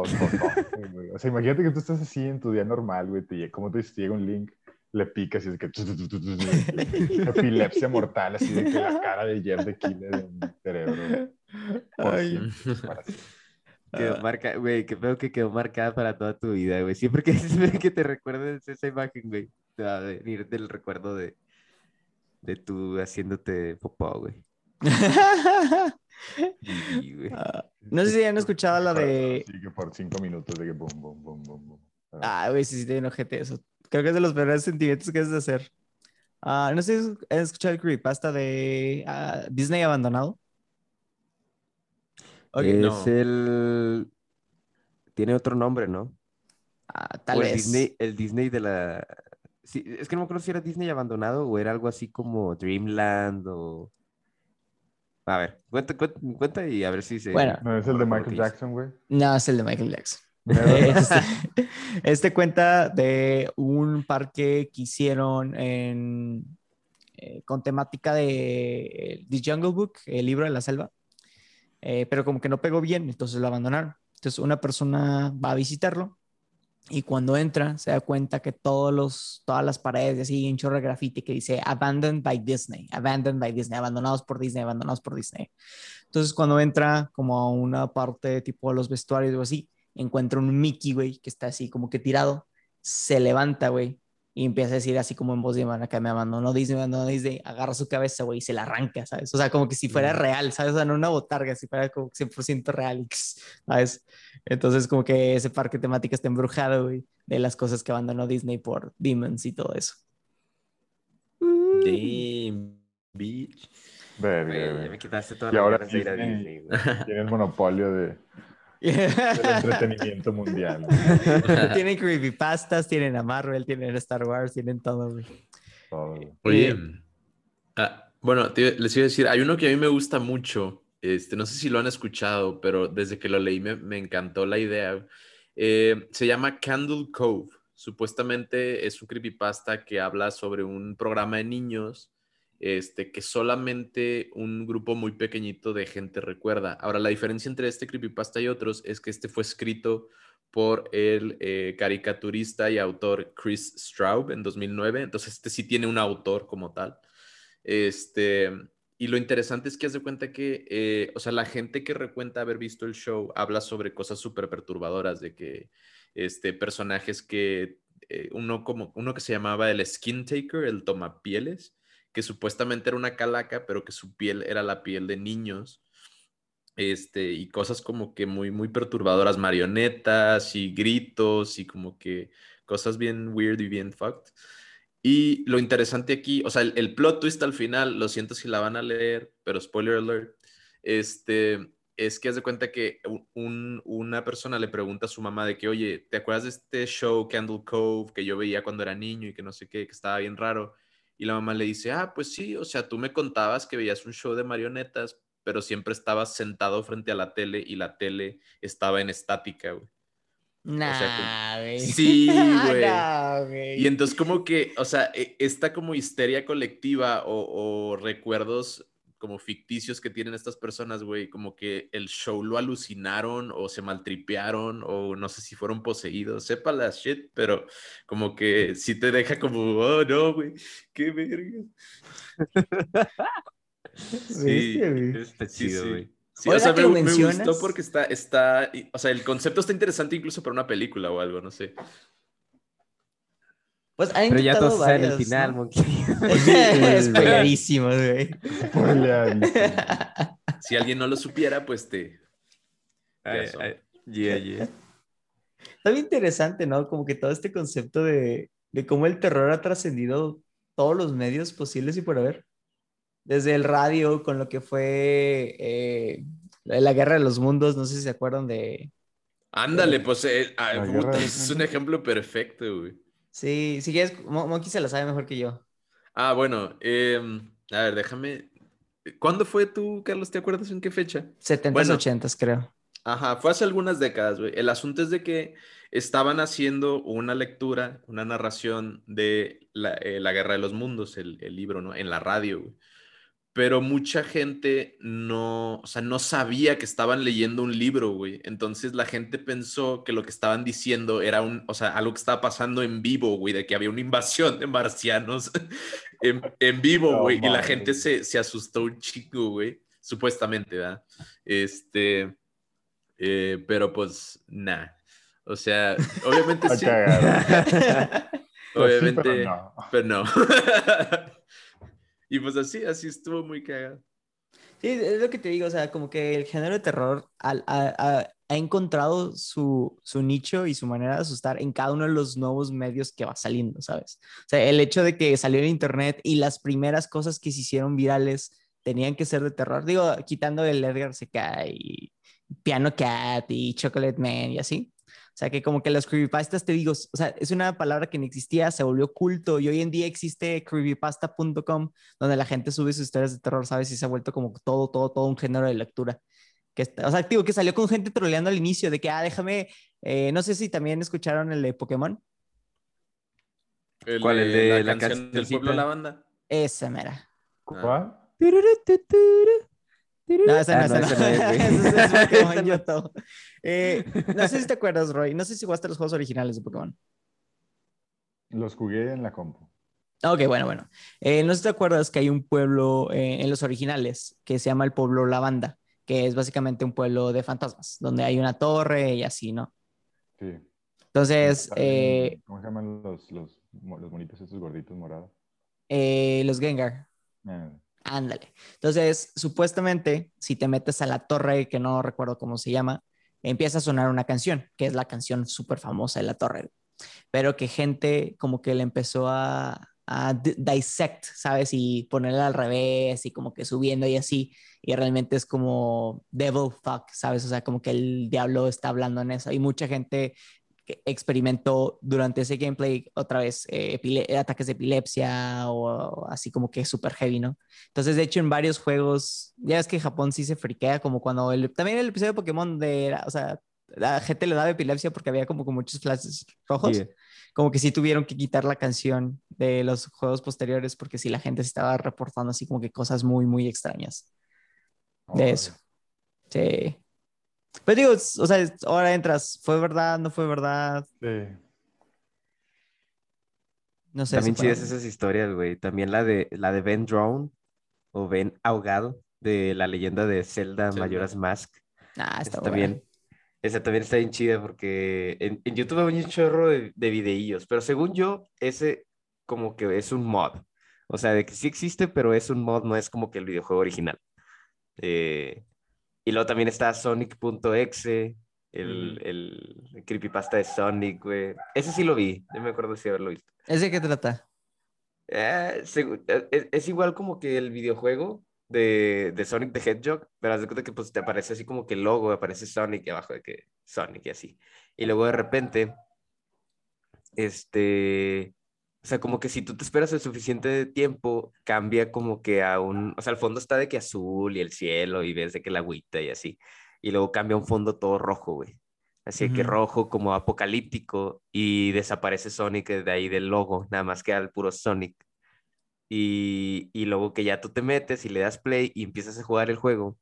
O sea, imagínate que tú estás así en tu día normal, güey, te como dices, te llega un link, le picas y es que... Epilepsia mortal, así de que la cara de Jeff the Killer en mi cerebro. Ay. *laughs* quedó marca, güey, qué pedo que quedó marcada para toda tu vida, güey. Siempre que, siempre *laughs* que te recuerdes esa imagen, güey, te va a venir del recuerdo de, de tú haciéndote popó, güey. Y, güey. Ah, no sé si han escuchado la de... Así que por cinco minutos de que boom, boom, boom, boom, boom. Ah, güey, sí, sí, te enojete eso. Creo que es de los peores sentimientos que es de hacer. Ah, no sé si has escuchado el creepypasta de ah, Disney abandonado. Es no. el... Tiene otro nombre, ¿no? ah, tal o vez. el Disney, el Disney de la... Sí, es que no me acuerdo si era Disney abandonado o era algo así como Dreamland o... A ver, cuenta, cuenta, cuenta y a ver si se... Bueno. No, es el de Michael. Jackson, güey. No, es el de Michael Jackson. *laughs* Este, este cuenta de un parque que hicieron en, eh, con temática de eh, The Jungle Book, el libro de la selva, eh, pero como que no pegó bien, entonces lo abandonaron. Entonces una persona va a visitarlo y cuando entra se da cuenta que todos los, todas las paredes y así, un chorro de graffiti que dice Abandoned by Disney, Abandoned by Disney, abandonados por Disney, abandonados por Disney. Entonces cuando entra como a una parte tipo los vestuarios o así, encuentra un Mickey, güey, que está así como que tirado, se levanta, güey, y empieza a decir así como en voz de man, acá me abandonó Disney, me abandonó Disney, agarra su cabeza, güey, y se la arranca, ¿sabes? O sea, como que si fuera real, ¿sabes? O sea, no una botarga, si fuera como 100% real, *laughs* ¿sabes? Entonces, como que ese parque temático está embrujado, güey, de las cosas que abandonó Disney por Demons y todo eso. Damn, bitch. ya güey. me quitaste todas Y las ahora de ir a Disney- Disney, güey. Tiene el monopolio de, del *laughs* entretenimiento mundial. *laughs* tienen creepypastas, tienen a Marvel, tienen a Star Wars, tienen todo. Oye, ah, bueno, te- les iba a decir, hay uno que a mí me gusta mucho, este, no sé si lo han escuchado, pero desde que lo leí me, me encantó la idea. Eh, se llama Candle Cove. Supuestamente es un creepypasta que habla sobre un programa de niños este, que solamente un grupo muy pequeñito de gente recuerda. Ahora, la diferencia entre este creepypasta y otros es que este fue escrito por el eh, caricaturista y autor Chris Straub en 2009. Entonces, este sí tiene un autor como tal. Este, y lo interesante es que haz de cuenta que, eh, o sea, la gente que recuenta haber visto el show habla sobre cosas súper perturbadoras, de que este, personajes que, eh, uno, como, uno que se llamaba el Skin Taker, el tomapieles, que supuestamente era una calaca, pero que su piel era la piel de niños. Este, y cosas como que muy, muy perturbadoras, marionetas y gritos y como que cosas bien weird y bien fucked. Y lo interesante aquí, o sea, el, el plot twist al final, lo siento si la van a leer, pero spoiler alert, este, es que haz de cuenta que un- una persona le pregunta a su mamá de que, oye, ¿te acuerdas de este show Candle Cove que yo veía cuando era niño y que no sé qué, que estaba bien raro? Y la mamá le dice, ah, pues sí, o sea, tú me contabas que veías un show de marionetas, pero siempre estabas sentado frente a la tele y la tele estaba en estática, güey. Nah, güey. Sí, *laughs* güey. Nah, güey. Y entonces como que, o sea, e- esta como histeria colectiva o, o recuerdos como ficticios que tienen estas personas, güey, como que el show lo alucinaron o se maltripearon o no sé si fueron poseídos, sepa la shit, pero como que sí te deja como, oh no, güey, qué verga. *laughs* Sí, Bestia, güey. Está Sí, chido, sí. güey. Sí, Ahora o sea, que me, lo me gustó porque está, está, o sea, el concepto está interesante incluso para una película o algo, no sé. Pues han Pero ya todos saben el final, ¿no? Monkey. *laughs* Spoilerísimos, güey. Si alguien no lo supiera, pues te... Ay, Eso. ay, yeah, yeah. Está bien interesante, ¿no? Como que todo este concepto de, de cómo el terror ha trascendido todos los medios posibles y por haber. Desde el radio, con lo que fue eh, la guerra de los mundos, no sé si se acuerdan de... Ándale, pues eh, ah, puta, es un ejemplo perfecto, güey. Sí, si quieres, Mo- Monkey se la sabe mejor que yo. Ah, bueno, em, a ver, déjame. ¿Cuándo fue tú, Carlos? ¿Te acuerdas en qué fecha? 70s, Bueno. 80s, creo. Ajá, fue hace algunas décadas, güey. El asunto es de que estaban haciendo una lectura, una narración de la, eh, la Guerra de los Mundos, el, el libro, ¿no? En la radio, güey. Pero mucha gente no, o sea, no sabía que estaban leyendo un libro, güey. Entonces la gente pensó que lo que estaban diciendo era un, o sea, algo que estaba pasando en vivo, güey, de que había una invasión de marcianos *laughs* en, en vivo, güey. y la gente se, se asustó un chico, güey. Supuestamente, ¿verdad? Este, eh, pero pues, nah. O sea, obviamente sí. cagado. *laughs* Pues sí, Obviamente, pero no. pero no. *laughs* y pues así, así estuvo muy cagado. Sí, es lo que te digo, o sea, como que el género de terror al- a- a- ha encontrado su, su nicho y su manera de asustar en cada uno de los nuevos medios que va saliendo, ¿sabes? O sea, el hecho de que salió en internet y las primeras cosas que se hicieron virales tenían que ser de terror, digo, quitando el Edgar se y Piano Cat y Chocolate Man y así. O sea, que como que los creepypastas, te digo, o sea, es una palabra que no existía, se volvió culto y hoy en día existe creepypasta.com donde la gente sube sus historias de terror, ¿sabes? Y se ha vuelto como todo, todo, todo un género de lectura. Que, o sea, digo, que salió con gente troleando al inicio de que, ah, déjame, eh, no sé si también escucharon el de Pokémon. ¿Cuál? ¿El de la, canción del pueblo la banda? Esa, mera. ¿Cuál? No, esa no, esa no. *laughs* *laughs* no sé si te acuerdas, Roy. No sé si jugaste los juegos originales de Pokémon. Los jugué en la compu. Ok, bueno, bueno. Eh, no sé si te acuerdas que hay un pueblo eh, en los originales que se llama el pueblo Lavanda, que es básicamente un pueblo de fantasmas, donde hay una torre y así, ¿no? Sí. Entonces, eh, ¿cómo se llaman los, los, los monitos estos gorditos morados? los Gengar. Ah. Ándale. Entonces, supuestamente, si te metes a la torre, que no recuerdo cómo se llama, empieza a sonar una canción, que es la canción súper famosa de la torre, pero que gente como que le empezó a, a dissect, ¿sabes? Y ponerla al revés y como que subiendo y así, y realmente es como devil fuck, ¿sabes? O sea, como que el diablo está hablando en eso. Y mucha gente experimentó durante ese gameplay otra vez eh, ataques de epilepsia o, así como que súper heavy, ¿no? Entonces, de hecho, en varios juegos, ya es que Japón sí se friquea, como cuando el, también el episodio de Pokémon de, o sea, la gente le daba epilepsia porque había como, muchos flashes rojos. Como que sí tuvieron que quitar la canción de los juegos posteriores porque sí la gente se estaba reportando así como que cosas muy, muy extrañas de eso. Sí. Pero digo, o sea, ahora entras, ¿fue verdad? ¿No fue verdad? Sí. No sé. También chidas esas historias, güey. También la de, la de Ben Drone o Ben Ahogado de la leyenda de Zelda Majora's Mask. Ah, está también, Esa también está bien chida porque en, YouTube hay un chorro de, de videillos, pero según yo, ese como que es un mod. O sea, de que sí existe, pero es un mod, no es como que el videojuego original. Eh, y luego también está Sonic.exe, el, el, creepypasta de Sonic, güey. Ese sí lo vi, yo me acuerdo de haberlo visto. ¿Ese qué trata? Eh, eh, es, igual como que el videojuego de, de Sonic the Hedgehog, pero haz de cuenta que pues, te aparece así como que el logo, aparece Sonic y abajo de que Sonic y así. Y luego de repente, este, o sea, como que si tú te esperas el suficiente tiempo, cambia como que a un, o sea, el fondo está de que azul y el cielo y ves de que la agüita y así. Y luego cambia a un fondo todo rojo, güey. Así que rojo como apocalíptico y desaparece Sonic de ahí del logo, nada más queda el puro Sonic. Y, y luego que ya tú te metes y le das play y empiezas a jugar el juego,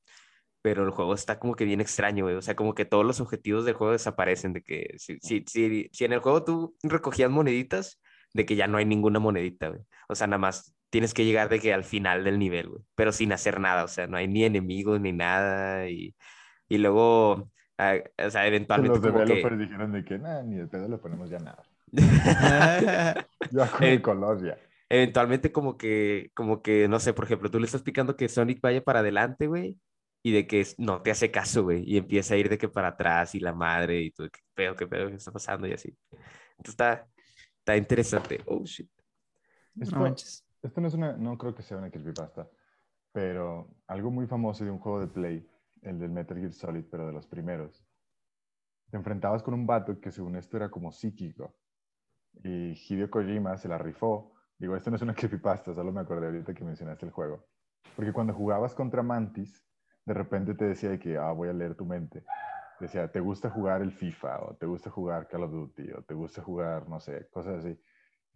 pero el juego está como que bien extraño, güey. O sea, como que todos los objetivos del juego desaparecen, de que si, si, si, si en el juego tú recogías moneditas, de que ya no hay ninguna monedita, güey. O sea, nada más tienes que llegar de que al final del nivel, güey, pero sin hacer nada, o sea, no hay ni enemigos ni nada y, y luego, ah, o sea, eventualmente Los developers dijeron de que, nada, ni de pedo le ponemos ya nada. *laughs* ya con el color ya. Eventualmente como que, como que, no sé, por ejemplo, tú le estás picando que Sonic vaya para adelante, güey, y de que no te hace caso, güey, y empieza a ir de que para atrás y la madre y todo, qué pedo, qué pedo, qué está pasando y así. Entonces está, Está interesante. Oh, shit. Esto no, esto no es una, no creo que sea una creepypasta, pero algo muy famoso de un juego de Play, el del Metal Gear Solid, pero de los primeros. Te enfrentabas con un vato que según esto era como psíquico. Y Hideo Kojima se la rifó. Digo, esto no es una *laughs* creepypasta, solo me acordé ahorita que mencionaste el juego. Porque cuando jugabas contra Mantis, de repente te decía que, ah, voy a leer tu mente decía, ¿te gusta jugar el FIFA? O ¿te gusta jugar Call of Duty? O ¿te gusta jugar, no sé, cosas así?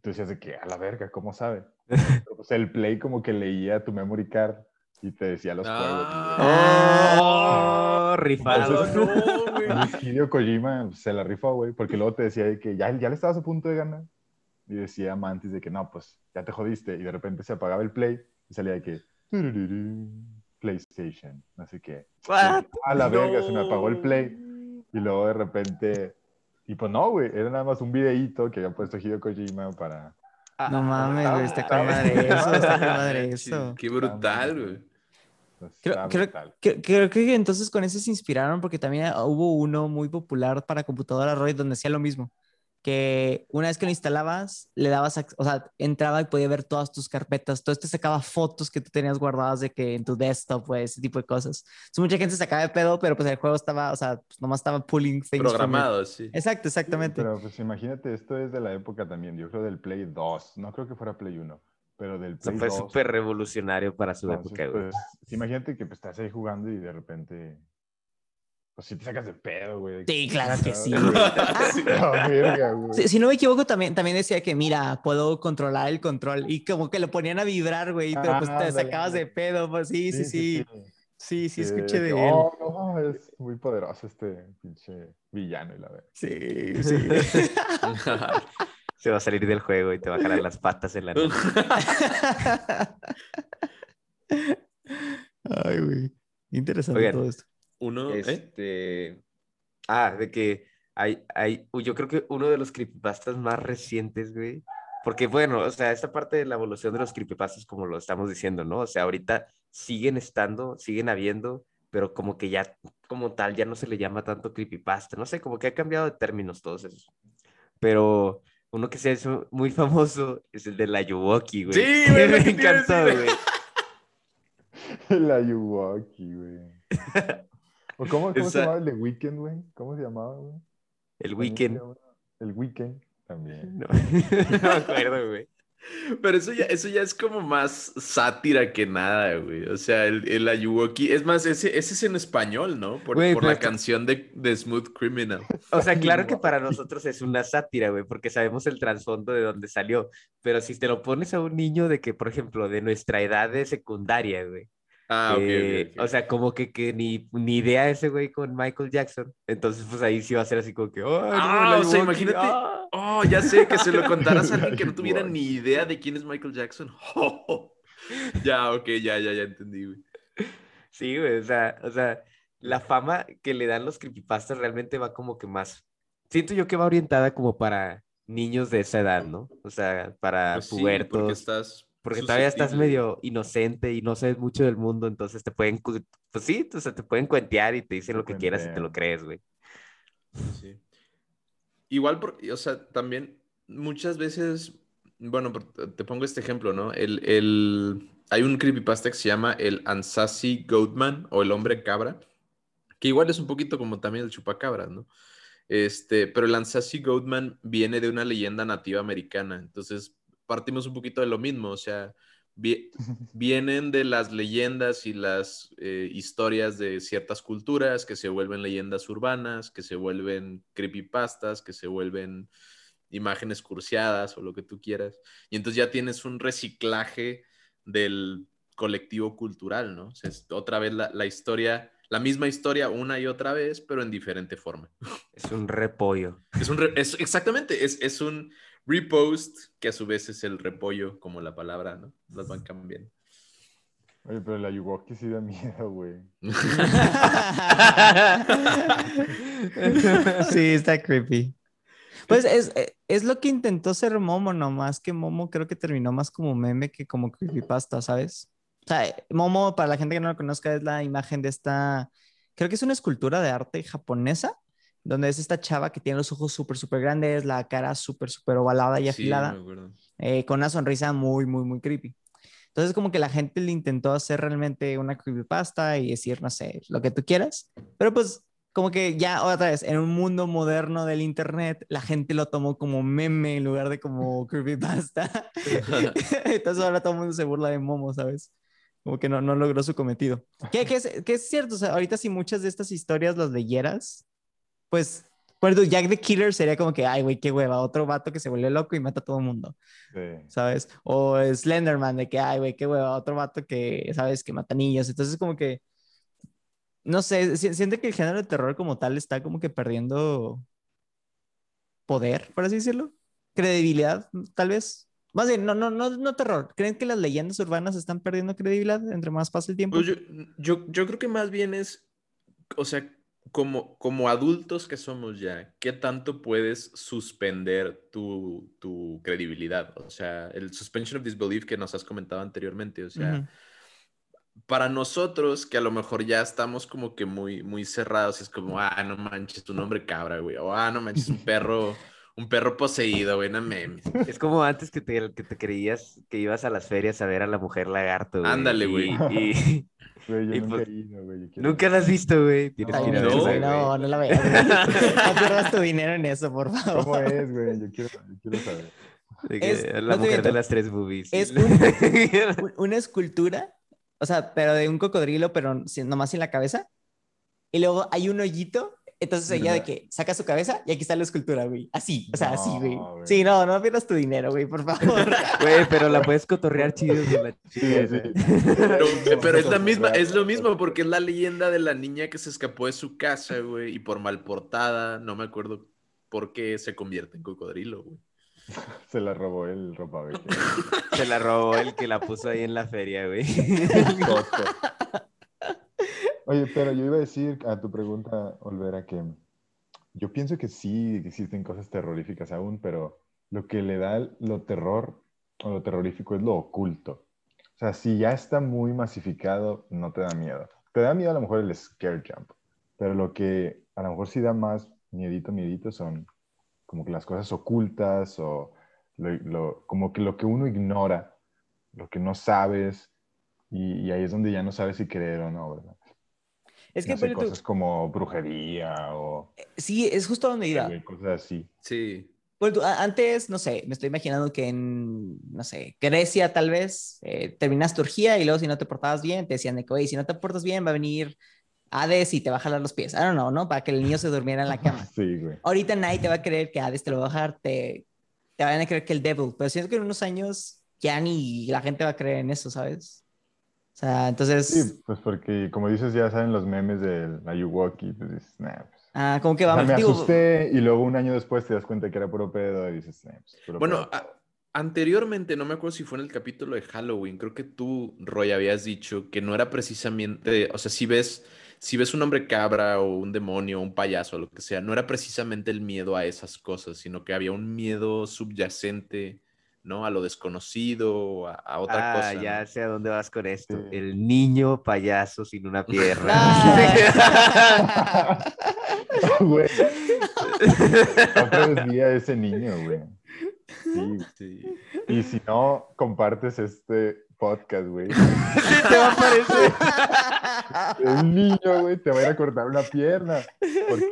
Tú decías de que, a la verga, ¿cómo sabe? *laughs* pues el Play como que leía tu memory card y te decía los juegos. ¡Oh! rifado. Hideo *laughs* Kojima se la rifó, güey, porque luego te decía que ya, ya le estabas a punto de ganar. Y decía Mantis de que no, pues ya te jodiste. Y de repente se apagaba el Play y salía de que... PlayStation, así que A la verga, se me apagó el Play. Y luego de repente. Y pues no, güey, era nada más un videíto que había puesto Hideo Kojima para. no mames, güey, está con madre eso, está con madre eso. Qué brutal, güey. Creo, creo- brutal. creo- creo que entonces con ese se inspiraron porque también ah, hubo uno muy popular para computadora Roy donde hacía lo mismo. Que una vez que lo instalabas, le dabas, o sea, entraba y podía ver todas tus carpetas. Todo esto sacaba fotos que tú tenías guardadas de que en tu desktop, pues, ese tipo de cosas. Entonces, mucha gente se sacaba de pedo, pero pues el juego estaba, o sea, pues, nomás estaba pulling things. Programado, sí. Exacto, exactamente. Pero pues imagínate, esto es de la época también, yo creo del Play 2, no creo que fuera Play 1, pero del Play fue 2. súper revolucionario para su entonces, época, pues, imagínate que pues, estás ahí jugando y de repente, pues si te sacas de pedo, güey. Sí, claro que sí. *laughs* *laughs* Si, si no me equivoco, también, también decía que, mira, puedo controlar el control y como que lo ponían a vibrar, güey, pero pues Ah, te sacabas de pedo, pues sí, sí, sí. Sí, sí, escuché de él. Oh, no, es muy poderoso este pinche villano y la verdad. Sí, *laughs* sí. Se va a salir del juego y te va a jalar las patas en la noche. Ay, güey. Interesante Oigan, todo esto. Uno, ¿eh? Este. Ah, de que hay, hay. Yo creo que uno de los creepypastas más recientes, güey. Porque, bueno, o sea, esta parte de la evolución de los creepypastas, como lo estamos diciendo, ¿no? O sea, ahorita siguen estando, siguen habiendo, pero como que ya, como tal, ya no se le llama tanto creepypasta. No sé, como que ha cambiado de términos todos esos. Pero uno que se ha hecho muy famoso es el de la Yuwoki, güey. Sí, que *laughs* güey, me encantó, güey. *laughs* El Ayuwoki, güey. *laughs* ¿O cómo, cómo Esa- se llamaba el de Weekend, güey? ¿Cómo se llamaba, güey? El weekend. El Weekend también. No, *laughs* no me acuerdo, güey. Pero eso ya, eso ya es como más sátira que nada, güey. O sea, el, el Ayuwoki. Es más, ese, ese es en español, ¿no? Por, Güey, por la esto- canción de, de Smooth Criminal. O sea, claro que para nosotros es una sátira, güey, porque sabemos el trasfondo de dónde salió. Pero si te lo pones a un niño de que, por ejemplo, de nuestra edad de secundaria, güey. Ah, ok, que- ok, ok. O sea, como que, que ni, ni idea ese güey con Michael Jackson. Entonces, pues ahí sí va a ser así como que. "Ay, no, Ah, el o sea, imagínate- ah". Oh, ya sé, que se lo contaras a *laughs* alguien que no tuviera ni idea de quién es Michael Jackson. Oh, *laughs* ya, ok, ya, ya, ya entendí, güey. Sí, güey, o sea, o sea, la fama que le dan los creepypastas realmente va como que más. Siento yo que va orientada como para niños de esa edad, ¿no? O sea, para Pues sí, pubertos. porque estás. Porque todavía estás medio inocente y no sabes mucho del mundo, entonces te pueden, pues sí, o sea, te pueden cuentear y te dicen lo que quieras y te lo crees, güey. Sí. Igual, por, o sea, también muchas veces, bueno, te pongo este ejemplo, ¿no? El, el, hay un creepypasta que se llama el Ansasi Goatman o el hombre cabra, que igual es un poquito como también el chupacabras, ¿no? Este, pero el Ansasi Goatman viene de una leyenda nativa americana, entonces partimos un poquito de lo mismo, o sea, vi- *laughs* vienen de las leyendas y las eh, historias de ciertas culturas que se vuelven leyendas urbanas, que se vuelven creepypastas, que se vuelven imágenes cursiadas o lo que tú quieras. Y entonces ya tienes un reciclaje del colectivo cultural, ¿no? O sea, es otra vez la, la historia, la misma historia una y otra vez, pero en diferente forma. Es un repollo. Es un, re- es, exactamente, es, es un repost que a su vez es el repollo, como la palabra, ¿no? Las van cambiando. Oye, pero el Ayuwoki sí da miedo, güey. *laughs* sí, está creepy. Pues es, eh, es lo que intentó ser Momo, nomás que Momo creo que terminó más como meme que como creepypasta, ¿sabes? O sea, Momo, para la gente que no lo conozca, es la imagen de esta, creo que es una escultura de arte japonesa, donde es esta chava que tiene los ojos súper, súper grandes, la cara súper, súper ovalada y Sí, afilada acuerdo. eh, con una sonrisa muy, muy, muy creepy. Entonces, como que la gente le intentó hacer realmente una creepypasta y decir, no sé, lo que tú quieras, pero pues como que ya otra vez, en un mundo moderno del internet, la gente lo tomó como meme en lugar de como creepypasta. *laughs* Entonces ahora todo el mundo se burla de Momo, ¿sabes? Como que no, no logró su cometido. Que, que, es, que es cierto, o sea, ahorita si muchas de estas historias las leyeras, pues, por ejemplo, Jack the Killer sería como que, ay, güey, qué hueva, otro vato que se vuelve loco y mata a todo el mundo. Sí. ¿sabes? O Slenderman, de que, ay, güey, qué hueva, otro vato que, ¿sabes? Que mata niños. Entonces, como que, no sé, si- siento que el género de terror como tal está como que perdiendo poder, por así decirlo. Credibilidad, tal vez. Más bien, no, no, no, no terror. ¿Creen que las leyendas urbanas están perdiendo credibilidad entre más pasa el tiempo? Pues yo, yo, yo creo que más bien es, o sea, como, como adultos que somos ya, ¿qué tanto puedes suspender tu, tu credibilidad? O sea, el suspension of disbelief que nos has comentado anteriormente, o sea, para nosotros, que a lo mejor ya estamos como que muy, muy cerrados, es como, ah, no manches, tu nombre cabra, güey. O, ah, no manches, un *laughs* perro, un perro poseído, güey, no memes. Es como antes que te, que te creías que ibas a las ferias a ver a la mujer lagarto. güey, Ándale, güey. Y, *laughs* Güey, yo Y nunca pues- he ido, güey. yo quiero nunca ir. la has visto, güey. Tienes Ay, que ir a no, no, no, no la veas. *laughs* No pierdas tu dinero en eso, por favor. ¿Cómo es, güey? Yo quiero, yo quiero saber. De que Es- la no mujer de las tres boobies. Es *laughs* Un- Una escultura, o sea, pero de un cocodrilo, pero sin- nomás sin la cabeza. Y luego hay un hoyito. Entonces ella de que saca su cabeza y aquí está la escultura, güey. Así, o sea, así, güey. Güey. Sí, no, no pierdas tu dinero, güey, por favor. *laughs* Güey, pero la puedes cotorrear chido con la Sí, chica. sí. Pero, *laughs* pero es la misma, es lo mismo, porque es la leyenda de la niña que se escapó de su casa, güey, y por mal portada, no me acuerdo por qué se convierte en cocodrilo, güey. *laughs* Se la robó el ropavejero. Se la robó el que la puso ahí en la feria, güey. Oye, pero yo iba a decir a tu pregunta, Olvera, que yo pienso que sí existen cosas terroríficas aún, pero lo que le da lo terror o lo terrorífico es lo oculto. O sea, si ya está muy masificado, no te da miedo. Te da miedo a lo mejor el scare jump, pero lo que a lo mejor sí da más miedito, miedito son como que las cosas ocultas o lo- lo- como que lo que uno ignora, lo que no sabes, y, y ahí es donde ya no sabes si creer o no, ¿verdad? Es que, No sé, ponle tú- cosas como brujería o sí, es justo donde iba. cosas así. Sí. Ponle tú, antes, no sé, me estoy imaginando que en, no sé, Grecia tal vez, eh, terminas tu orgía y luego si no te portabas bien, te decían de que, oye, si no te portas bien, va a venir Hades y te va a jalar los pies. I don't know, ¿no? Para que el niño se durmiera en la *laughs* cama. Sí, güey. Ahorita nadie te va a creer que Hades te lo va a bajar, te, te van a creer que el Devil, pero siento que en unos años ya ni la gente va a creer en eso, ¿sabes? O sea, entonces, Sí, pues porque como dices, ya saben los memes del Ayuwoki, pues dices, nah, pues. ah, como que o sea, vamos, me digo, asusté y luego un año después te das cuenta que era puro pedo y dices, nah, pues, puro Bueno, pedo". a- anteriormente, no me acuerdo si fue en el capítulo de Halloween, creo que tú, Roy, habías dicho que no era precisamente, o sea, si ves, si ves un hombre cabra o un demonio o un payaso o lo que sea, no era precisamente el miedo a esas cosas, sino que había un miedo subyacente, ¿no? A lo desconocido, a, a otra ah, cosa. ya ¿no? sé a dónde vas con esto. Sí. El niño payaso sin una pierna. Ah. *laughs* *laughs* Güey. *laughs* Otra vez vi a ese niño, güey. Sí. Sí. Y si no compartes este podcast, güey, te va a aparecer. un niño, güey, te va a ir a cortar una pierna. Porque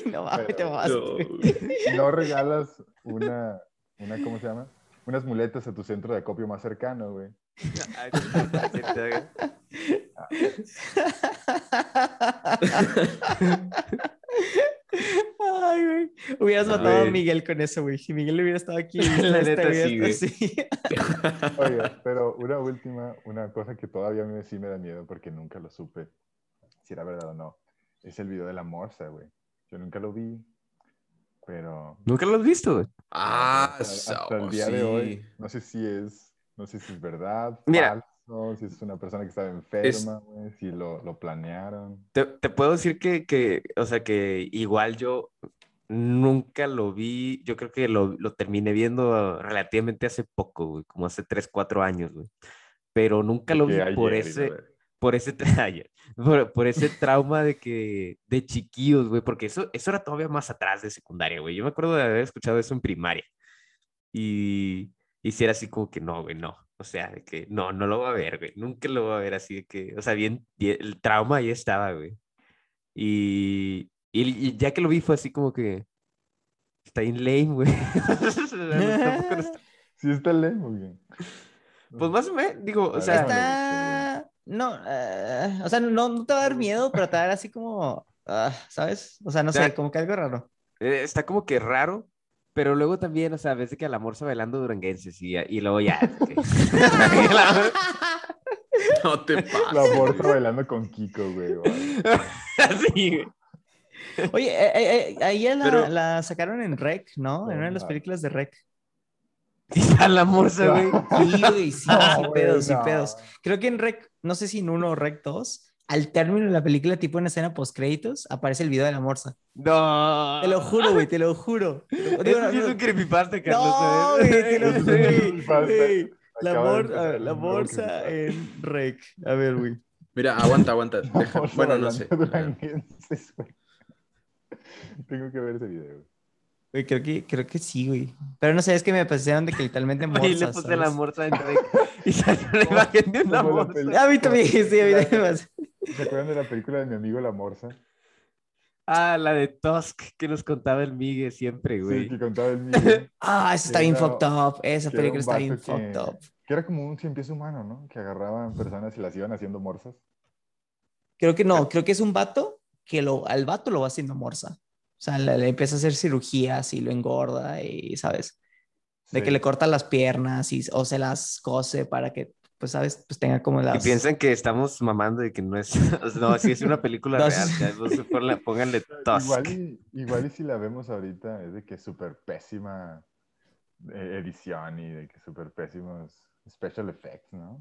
Güey, no mames, te mamaste, No, güey. güey. no regalas una, una, ¿cómo se llama? Unas muletas a tu centro de acopio más cercano, güey. Ay, güey. Hubieras matado a. Miguel con eso, güey. Si Miguel hubiera estado aquí, La este neta, sí, güey. así. Oye, pero una última, una cosa que todavía a mí sí me da miedo porque nunca lo supe, si era verdad o no, es el video de la morsa, güey. Yo nunca lo vi, pero ¿Nunca lo has visto? güey? Ah, hasta, hasta so- el día de hoy, sí. no sé si es, no sé si es verdad, Mira. falso, si es una persona que estaba enferma, güey, si lo, lo planearon. Te, te puedo decir que, que, o sea, que igual yo nunca lo vi, yo creo que lo, lo terminé viendo relativamente hace poco, güey, como hace 3, 4 años, güey. Pero nunca lo vi por ese, güey. Por ese, *laughs* por, por ese trauma de que, de chiquillos, güey, porque eso, eso era todavía más atrás de secundaria, güey. Yo me acuerdo de haber escuchado eso en primaria. Y, y si era así como que no, güey, no. O sea, de que no, no lo va a ver, güey. Nunca lo va a ver así de que, o sea, bien, bien- el trauma ahí estaba, güey. Y, y, y ya que lo vi fue así como que está bien lame, güey. *laughs* No *laughs* está- Sí está lejos, güey. Pues más o menos, digo, o sea, Está... No, eh, o sea, no, no te va a dar miedo, pero te va a dar así como, ah, ¿sabes? O sea, no sé, como que algo raro. Eh, está como que raro, pero luego también, o sea, ves que al amor se bailando duranguenses y, y luego ya. *laughs* No te pases. La güey. bailando con Kiko, güey. Así, *laughs* güey. Oye, eh, eh, eh, ahí ya la, Pero- la sacaron en Rec, ¿no? En una de las películas de Rec. Y a la morsa, güey. Sí, güey, sí, No, sí, güey, pedos, sí, no. pedos. Creo que en Rec, no sé si en uno o Rec 2, al término de la película, tipo en escena post créditos, aparece el video de la morsa. No. Te lo juro, güey, te lo juro. Digo, Eso no, sí es un creepypasta, Carlos. No, ¿sabes? güey, te lo juro. La, a ver, empezar la creepypasta. en rec. A ver, güey. Mira, aguanta, aguanta. Deja- morsa Bueno, no sé. Tengo que ver ese video. Güey. Creo que, creo que sí, güey. Pero no sé, es que me pasaron de que literalmente *laughs* Y morsas, le puse la morsa en rec *laughs* y salió la *laughs* imagen de una morsa. peli- A mí también, sí, a mí también. ¿Se acuerdan de la película de mi amigo La Morsa? Ah, la de Tusk que nos contaba el Migue siempre, Sí, güey. que contaba el Miguel, Ah, esa está bien fucked up. Esa película está bien fucked que- up. que era como un cien pies humano, ¿no? Que agarraban personas y las iban haciendo morsas. Creo que no, creo que es un vato que lo, al vato lo va haciendo morsa. O sea, le, le empieza a hacer cirugías y lo engorda y, ¿sabes? De Sí. que le corta las piernas y, o se las cose para que, pues, ¿sabes? Pues tenga como Y las... piensan que estamos mamando de que no es. *laughs* No, sí es una película *laughs* real. ponle- pónganle Tusk. Igual y, igual y si la vemos ahorita es de que súper pésima eh, edición y de que súper pésimos special effects, ¿no?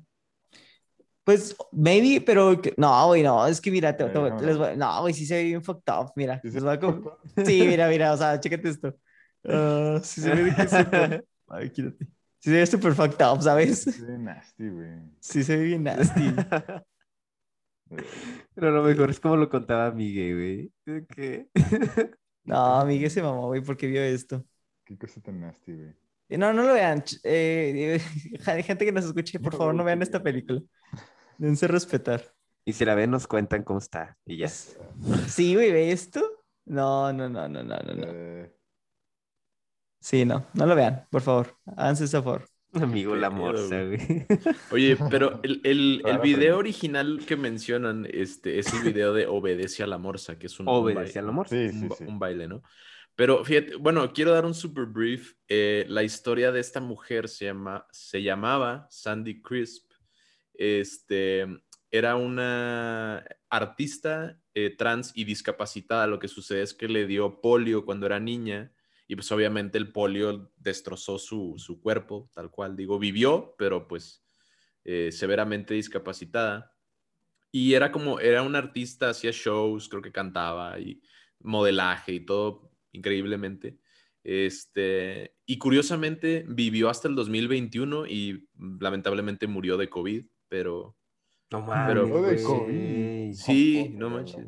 Pues, maybe, pero... No, güey, no. Es que mira, te- te- déjame les voy- No, güey, sí se ve bien fucked up. Mira, ¿Sí se les voy a ve com- fucked up? Sí, mira, mira, o sea, chécate esto. *laughs* Ah, sí se ve que *laughs* súper... Ay, quítate. Sí se ve súper fucked up, ¿sabes? Sí, nasty, güey. Sí se ve bien nasty. *laughs* Pero lo mejor es como lo contaba Migue, güey. De que- No, Miguel se mamó, güey, porque vio esto. Qué cosa tan nasty, güey. No, no lo vean. eh, gente que nos escuche, por No, favor, no vean esta película. Dense a respetar. Y si la ven, nos cuentan cómo está. Y ya. *laughs* Sí, güey, ¿ve esto? No, no, no, no, no, no, no. Eh, Sí, no, no lo vean, por favor. Háganse ese favor. Amigo la morsa, güey. *laughs* Oye, pero el, el, *laughs* el Rara video original que mencionan este, es el video de Obedece a la Morsa, que es un, un Obedece a baile, la morsa. sí, un, sí. un baile, ¿no? Pero fíjate, bueno, quiero dar un super brief. Eh, la historia de esta mujer se, llama, se llamaba Sandy Crisp. Este, era una artista eh, trans y discapacitada. Lo que sucede es que le dio polio cuando era niña y pues obviamente el polio destrozó su, su cuerpo, tal cual. Digo, vivió, pero pues eh, severamente discapacitada. Y era como, era una artista, hacía shows, creo que cantaba y modelaje y todo increíblemente. Este, y curiosamente vivió hasta el 2021 y mm, lamentablemente murió de COVID, pero No Pero- mames, güey. COVID. Sí, Oh, no manches.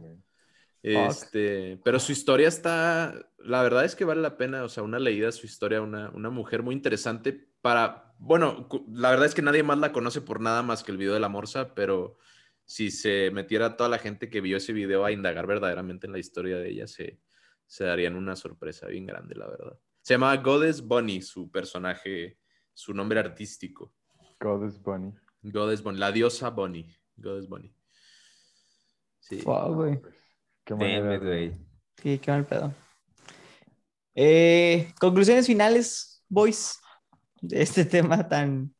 Este, pero su historia está, la verdad es que vale la pena, o sea, una leída su historia, una, una mujer muy interesante para, bueno, la verdad es que nadie más la conoce por nada más que el video de la morsa, pero si se metiera toda la gente que vio ese video a indagar verdaderamente en la historia de ella, se, se darían una sorpresa bien grande, la verdad. Se llamaba Goddess Bunny, su personaje, su nombre artístico. Goddess Bunny. Goddess Bunny, la diosa Bunny, Goddess Bunny. Sí. Wow, güey. Pues, qué güey. Sí, qué mal pedo. Eh, conclusiones finales, boys, de este *laughs* tema tan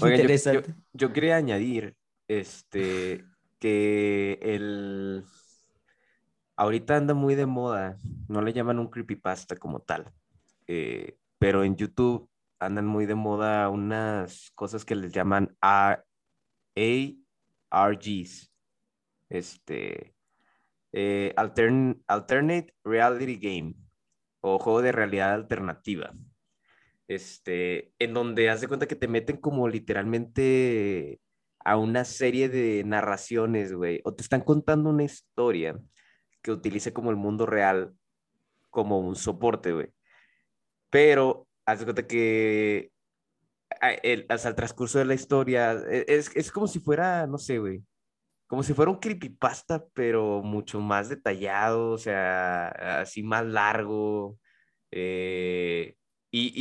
Oigan, yo- yo, interesante. yo quería añadir este, que el... Ahorita anda muy de moda, no le llaman un creepypasta como tal, eh, pero en YouTube andan muy de moda unas cosas que les llaman A- ARGs, este, eh, altern- Alternate Reality Game o juego de realidad alternativa este, en donde haz de cuenta que te meten como literalmente a una serie de narraciones, güey, o te están contando una historia que utilice como el mundo real como un soporte, güey. Pero haz de cuenta que el, hasta el transcurso de la historia e- es, es como si fuera, no sé, güey, como si fuera un creepypasta, pero mucho más detallado, o sea, así más largo. eh, y,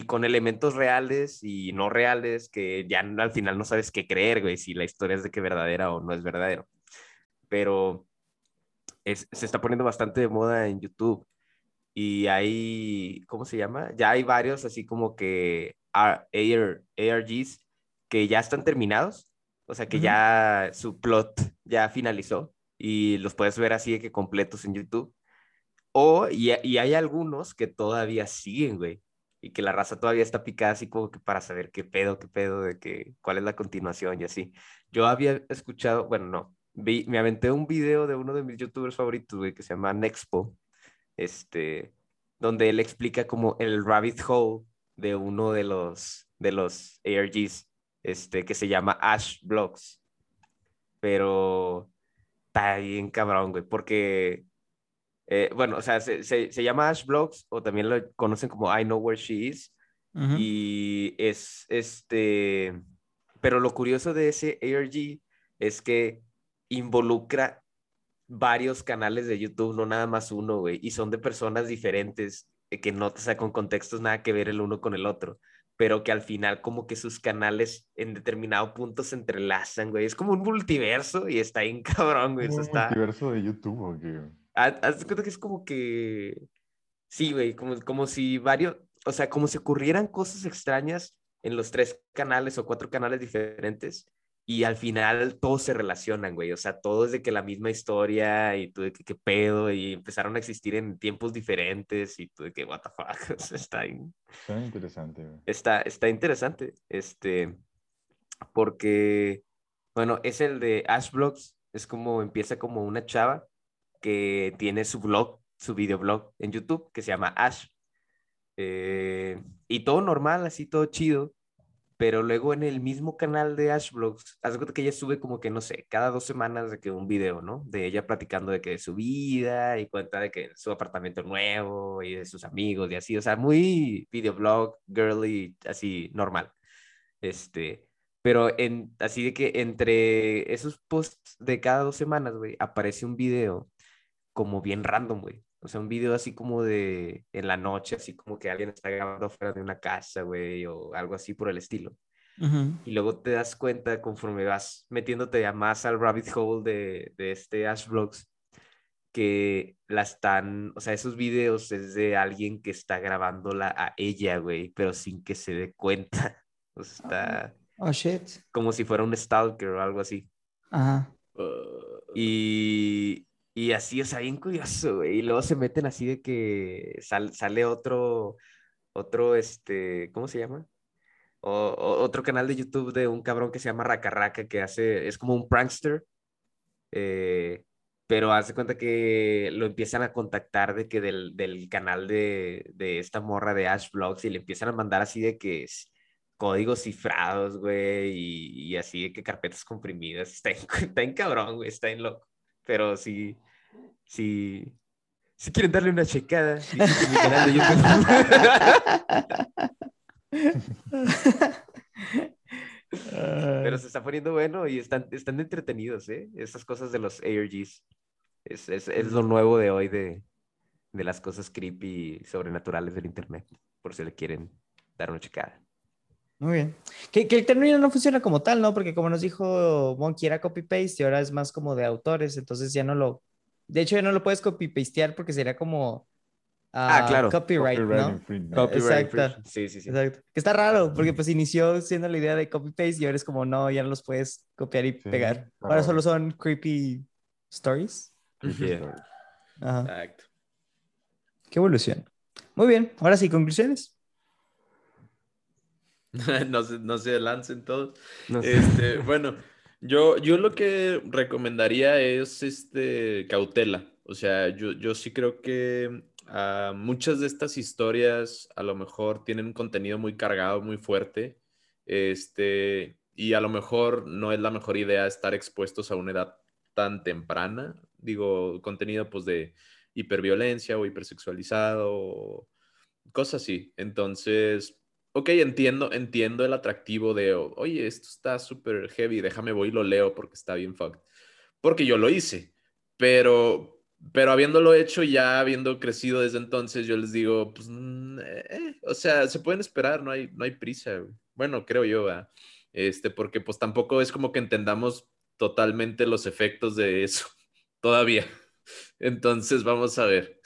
y con elementos reales y no reales que ya al final no sabes qué creer, güey, si la historia es de que verdadera o no es verdadero. Pero es- se está poniendo bastante de moda en YouTube y hay, ¿cómo se llama? Ya hay varios así como que AR, AR ARGs que ya están terminados, o sea que ya su plot ya finalizó y los puedes ver así de que completos en YouTube. O, y, y hay algunos que todavía siguen, güey. Y que la raza todavía está picada así como que para saber qué pedo, qué pedo, de que, cuál es la continuación y así. Yo había escuchado, bueno, no, vi, me aventé un video de uno de mis youtubers favoritos, güey, que se llama Nexpo, este, donde él explica como el rabbit hole de uno de los, de los ARGs este, que se llama Ash Blogs. Pero está bien cabrón, güey, porque, eh, bueno, o sea, se, se, se llama Ash Blogs o también lo conocen como I Know Where She Is. Ujú. Y es este, pero lo curioso de ese ARG es que involucra varios canales de YouTube, no nada más uno, güey, y son de personas diferentes, eh, que no, o sea, con contextos nada que ver el uno con el otro, pero que al final como que sus canales en determinado punto se entrelazan, güey, es como un multiverso y está bien *laughs* cabrón, güey, eso Un está... multiverso de YouTube, ¿o qué? Haz haz de cuenta que es como que. Sí, güey, como, como si varios. O sea, como si ocurrieran cosas extrañas en los tres canales o cuatro canales diferentes y al final todos se relacionan, güey. O sea, todo es de que la misma historia y tú de que qué pedo y empezaron a existir en tiempos diferentes y tú de que what the fuck. *laughs* O sea, está, interesante, güey. está, está interesante. Este, porque, bueno, es el de Ash Vlogs. Es como empieza como una chava que tiene su blog, su videoblog en YouTube que se llama Ash. Eh, y todo normal, así todo chido. Pero luego en el mismo canal de Ash Vlogs, haz cuenta que ella sube como que, no sé, cada dos semanas de que un video, ¿no? De ella platicando de que de su vida y cuenta de que su apartamento nuevo y de sus amigos y así. O sea, muy videoblog, girly, así normal. Este, pero en, así de que entre esos posts de cada dos semanas, güey, aparece un video como bien random, güey. O sea, un video así como de en la noche, así como que alguien está grabando fuera de una casa, güey, o algo así por el estilo. Ujú. Y luego te das cuenta conforme vas metiéndote ya más al rabbit hole de, de este Ash Vlogs, que la están, o sea, esos videos es de alguien que está grabándola a ella, güey, pero sin que se dé cuenta. *laughs* O sea, está Oh, shit. como si fuera un stalker o algo así. Ajá. Uh, Y, y así, o sea, bien curioso, güey. Y luego se meten así de que sal- sale otro, otro, este, ¿cómo se llama? O, otro canal de YouTube de un cabrón que se llama Raka, que hace, es como un prankster, eh, pero hace cuenta que lo empiezan a contactar de que del, del canal de, de esta morra de Ash Vlogs y le empiezan a mandar así de que es códigos cifrados, güey, y, y así de que carpetas comprimidas. *laughs* Está en, está en cabrón, güey, está en loco. Pero sí, sí, si quieren darle una checada, visiten mi canal de YouTube. Pero se está poniendo bueno y están, están entretenidos, ¿eh? Esas cosas de los ARGs. Es, es, es lo nuevo de hoy de, de las cosas creepy y sobrenaturales del internet, por si le quieren dar una checada. Muy bien. Que, que el término no funciona como tal, ¿no? Porque como nos dijo Monkey, era copy-paste y ahora es más como de autores, entonces ya no lo... De hecho, ya no lo puedes copy-pastear porque sería como... Ah, claro. Copyright, ¿no? infringement. Copyright Exacto. Sí, sí, sí. Exacto. Que está raro, porque pues inició siendo la idea de copy-paste y ahora es como, no, ya no los puedes copiar y Sí, pegar. Ahora solo son creepy stories. Creepy Yeah. stories. Ajá. Exacto. Qué evolución. Muy bien. Ahora sí, conclusiones. *laughs* no, se, no se lancen todos. No sé. Este, *laughs* bueno, yo, yo lo que recomendaría es este, cautela. O sea, yo, yo sí creo que ah, muchas de estas historias a lo mejor tienen un contenido muy cargado, muy fuerte. Este, y a lo mejor no es la mejor idea estar expuestos a una edad tan temprana. Digo, contenido pues de hiperviolencia o hipersexualizado o cosas así. Entonces, ok, entiendo, entiendo el atractivo de, oye, esto está súper heavy, déjame voy y lo leo porque está bien fucked. Porque yo lo hice, pero, pero habiéndolo hecho ya, habiendo crecido desde entonces, yo les digo, pues, mm, eh, o sea, se pueden esperar, no hay, no hay prisa. Bueno, creo yo, ¿verdad? Este, porque pues tampoco es como que entendamos totalmente los efectos de eso *laughs* todavía. Entonces, vamos a ver.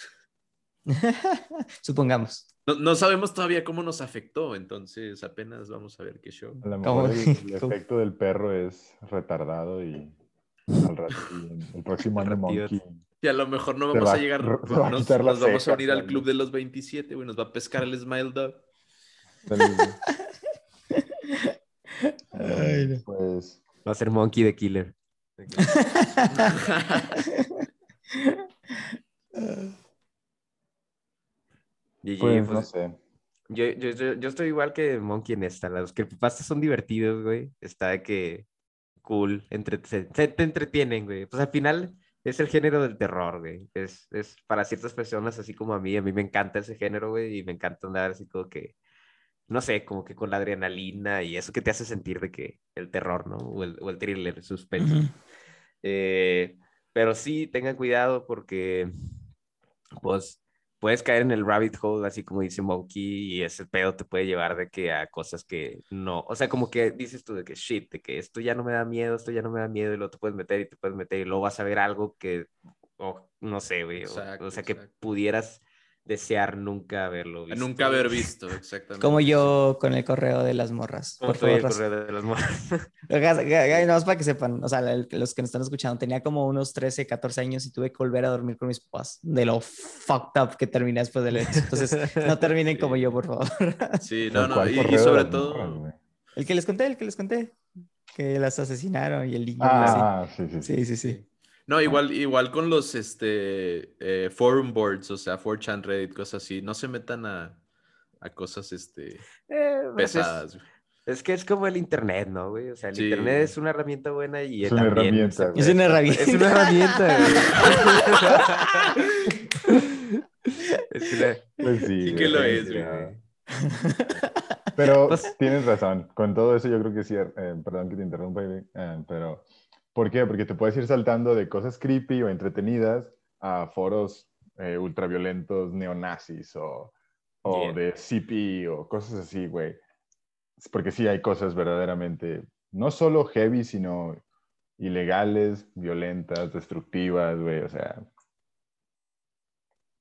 *laughs* Supongamos. No, no sabemos todavía cómo nos afectó, entonces apenas vamos a ver qué show. A lo mejor el, el *laughs* efecto del perro es retardado y al rato y el próximo año. Monkey. Y a lo mejor no vamos va- a llegar, se va a nos, nos vamos a unir al club de los 27, güey, nos va a pescar el Smile Dog. Ay, no. Pues Va a ser Monkey the Killer. *laughs* *laughs* GG, Pues no pues, sé. Yo, yo, yo, yo estoy igual que Monkey en esta. Los creepypastas son divertidos, güey. Está de que cool, entre, se, se- te entretienen, güey. Pues al final es el género del terror, güey. Es, es para ciertas personas, así como a mí, a mí me encanta ese género, güey, y me encanta andar así como que, no sé, como que con la adrenalina y eso que te hace sentir de que el terror, ¿no? O el, o el thriller, el suspenso. Ujú. Eh, pero sí, tengan cuidado porque, pues, puedes caer en el rabbit hole, así como dice Monkey, y ese pedo te puede llevar de que a cosas que no, o sea, como que dices tú de que shit, de que esto ya no me da miedo, esto ya no me da miedo, y luego te puedes meter y te puedes meter y luego vas a ver algo que, o no sé, güey, o- o, Exacto, sea, que exacto. pudieras desear nunca haberlo visto. Nunca haber *laughs* visto, exactamente. Como yo con el correo de las morras. Como Por favor, el correo de las morras. *laughs* Nada más para que sepan, o sea, los que nos están escuchando, tenía como unos 13, 14 años y tuve que volver a dormir con mis papás de lo fucked up que terminé después del hecho. Entonces, no *laughs* terminen como yo, por favor. Sí, no, no, ¿cuál y, sobre todo... morras? El que les conté, el que les conté, que las asesinaron y el niño. así. Ah, sí, sí, sí. Sí, sí, sí. No, igual, igual con los este, eh, forum boards, o sea, 4chan, Reddit, cosas así. No se metan a, a cosas este, Eh, pues es- pesadas. güey. Es que es como el internet, ¿no, güey? O sea, el Sí. internet es una herramienta buena y Es una también herramienta, se güey. Es una herramienta. Es una herramienta, güey. *laughs* es una... Pues sí, Sí güey, que lo sí, es, sí, güey. güey. *laughs* Pero Pues- tienes razón. Con todo eso yo creo que sí, eh, perdón que te interrumpa, eh, pero ¿por qué? Porque te puedes ir saltando de cosas creepy o entretenidas a foros eh, ultraviolentos neonazis o, o Yeah. de CP o cosas así, güey. Porque sí hay cosas verdaderamente, no solo heavy, sino ilegales, violentas, destructivas, güey. O sea,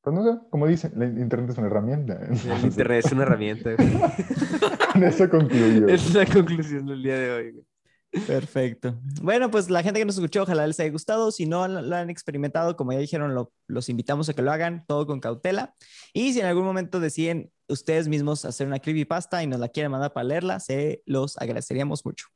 pues no sé, como dicen, la internet es una herramienta. *laughs* El *laughs* internet es una herramienta, güey. *laughs* Con eso concluyo. Es la conclusión del día de hoy, güey. Perfecto. Bueno, pues la gente que nos escuchó, ojalá les haya gustado. Si no lo, han experimentado, como ya dijeron, lo- los invitamos a que lo hagan todo con cautela. Y si en algún momento deciden ustedes mismos hacer una creepypasta y nos la quieren mandar para leerla, se los agradeceríamos mucho.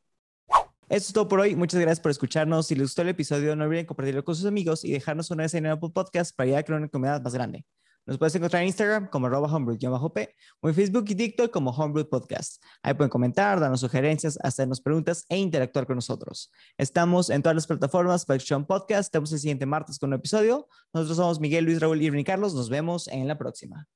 Esto es todo por hoy. Muchas gracias por escucharnos. Si les gustó el episodio, no olviden compartirlo con sus amigos y dejarnos una reseña en Apple Podcast para ayudar a crear una comunidad más grande. Nos puedes encontrar en Instagram como arroba homebrew-p o en Facebook y TikTok como Homebrew Podcast. Ahí pueden comentar, darnos sugerencias, hacernos preguntas e interactuar con nosotros. Estamos en todas las plataformas Production Podcast. Estamos el siguiente martes con un episodio. Nosotros somos Miguel, Luis, Raúl, Irving y Carlos. Nos vemos en la próxima.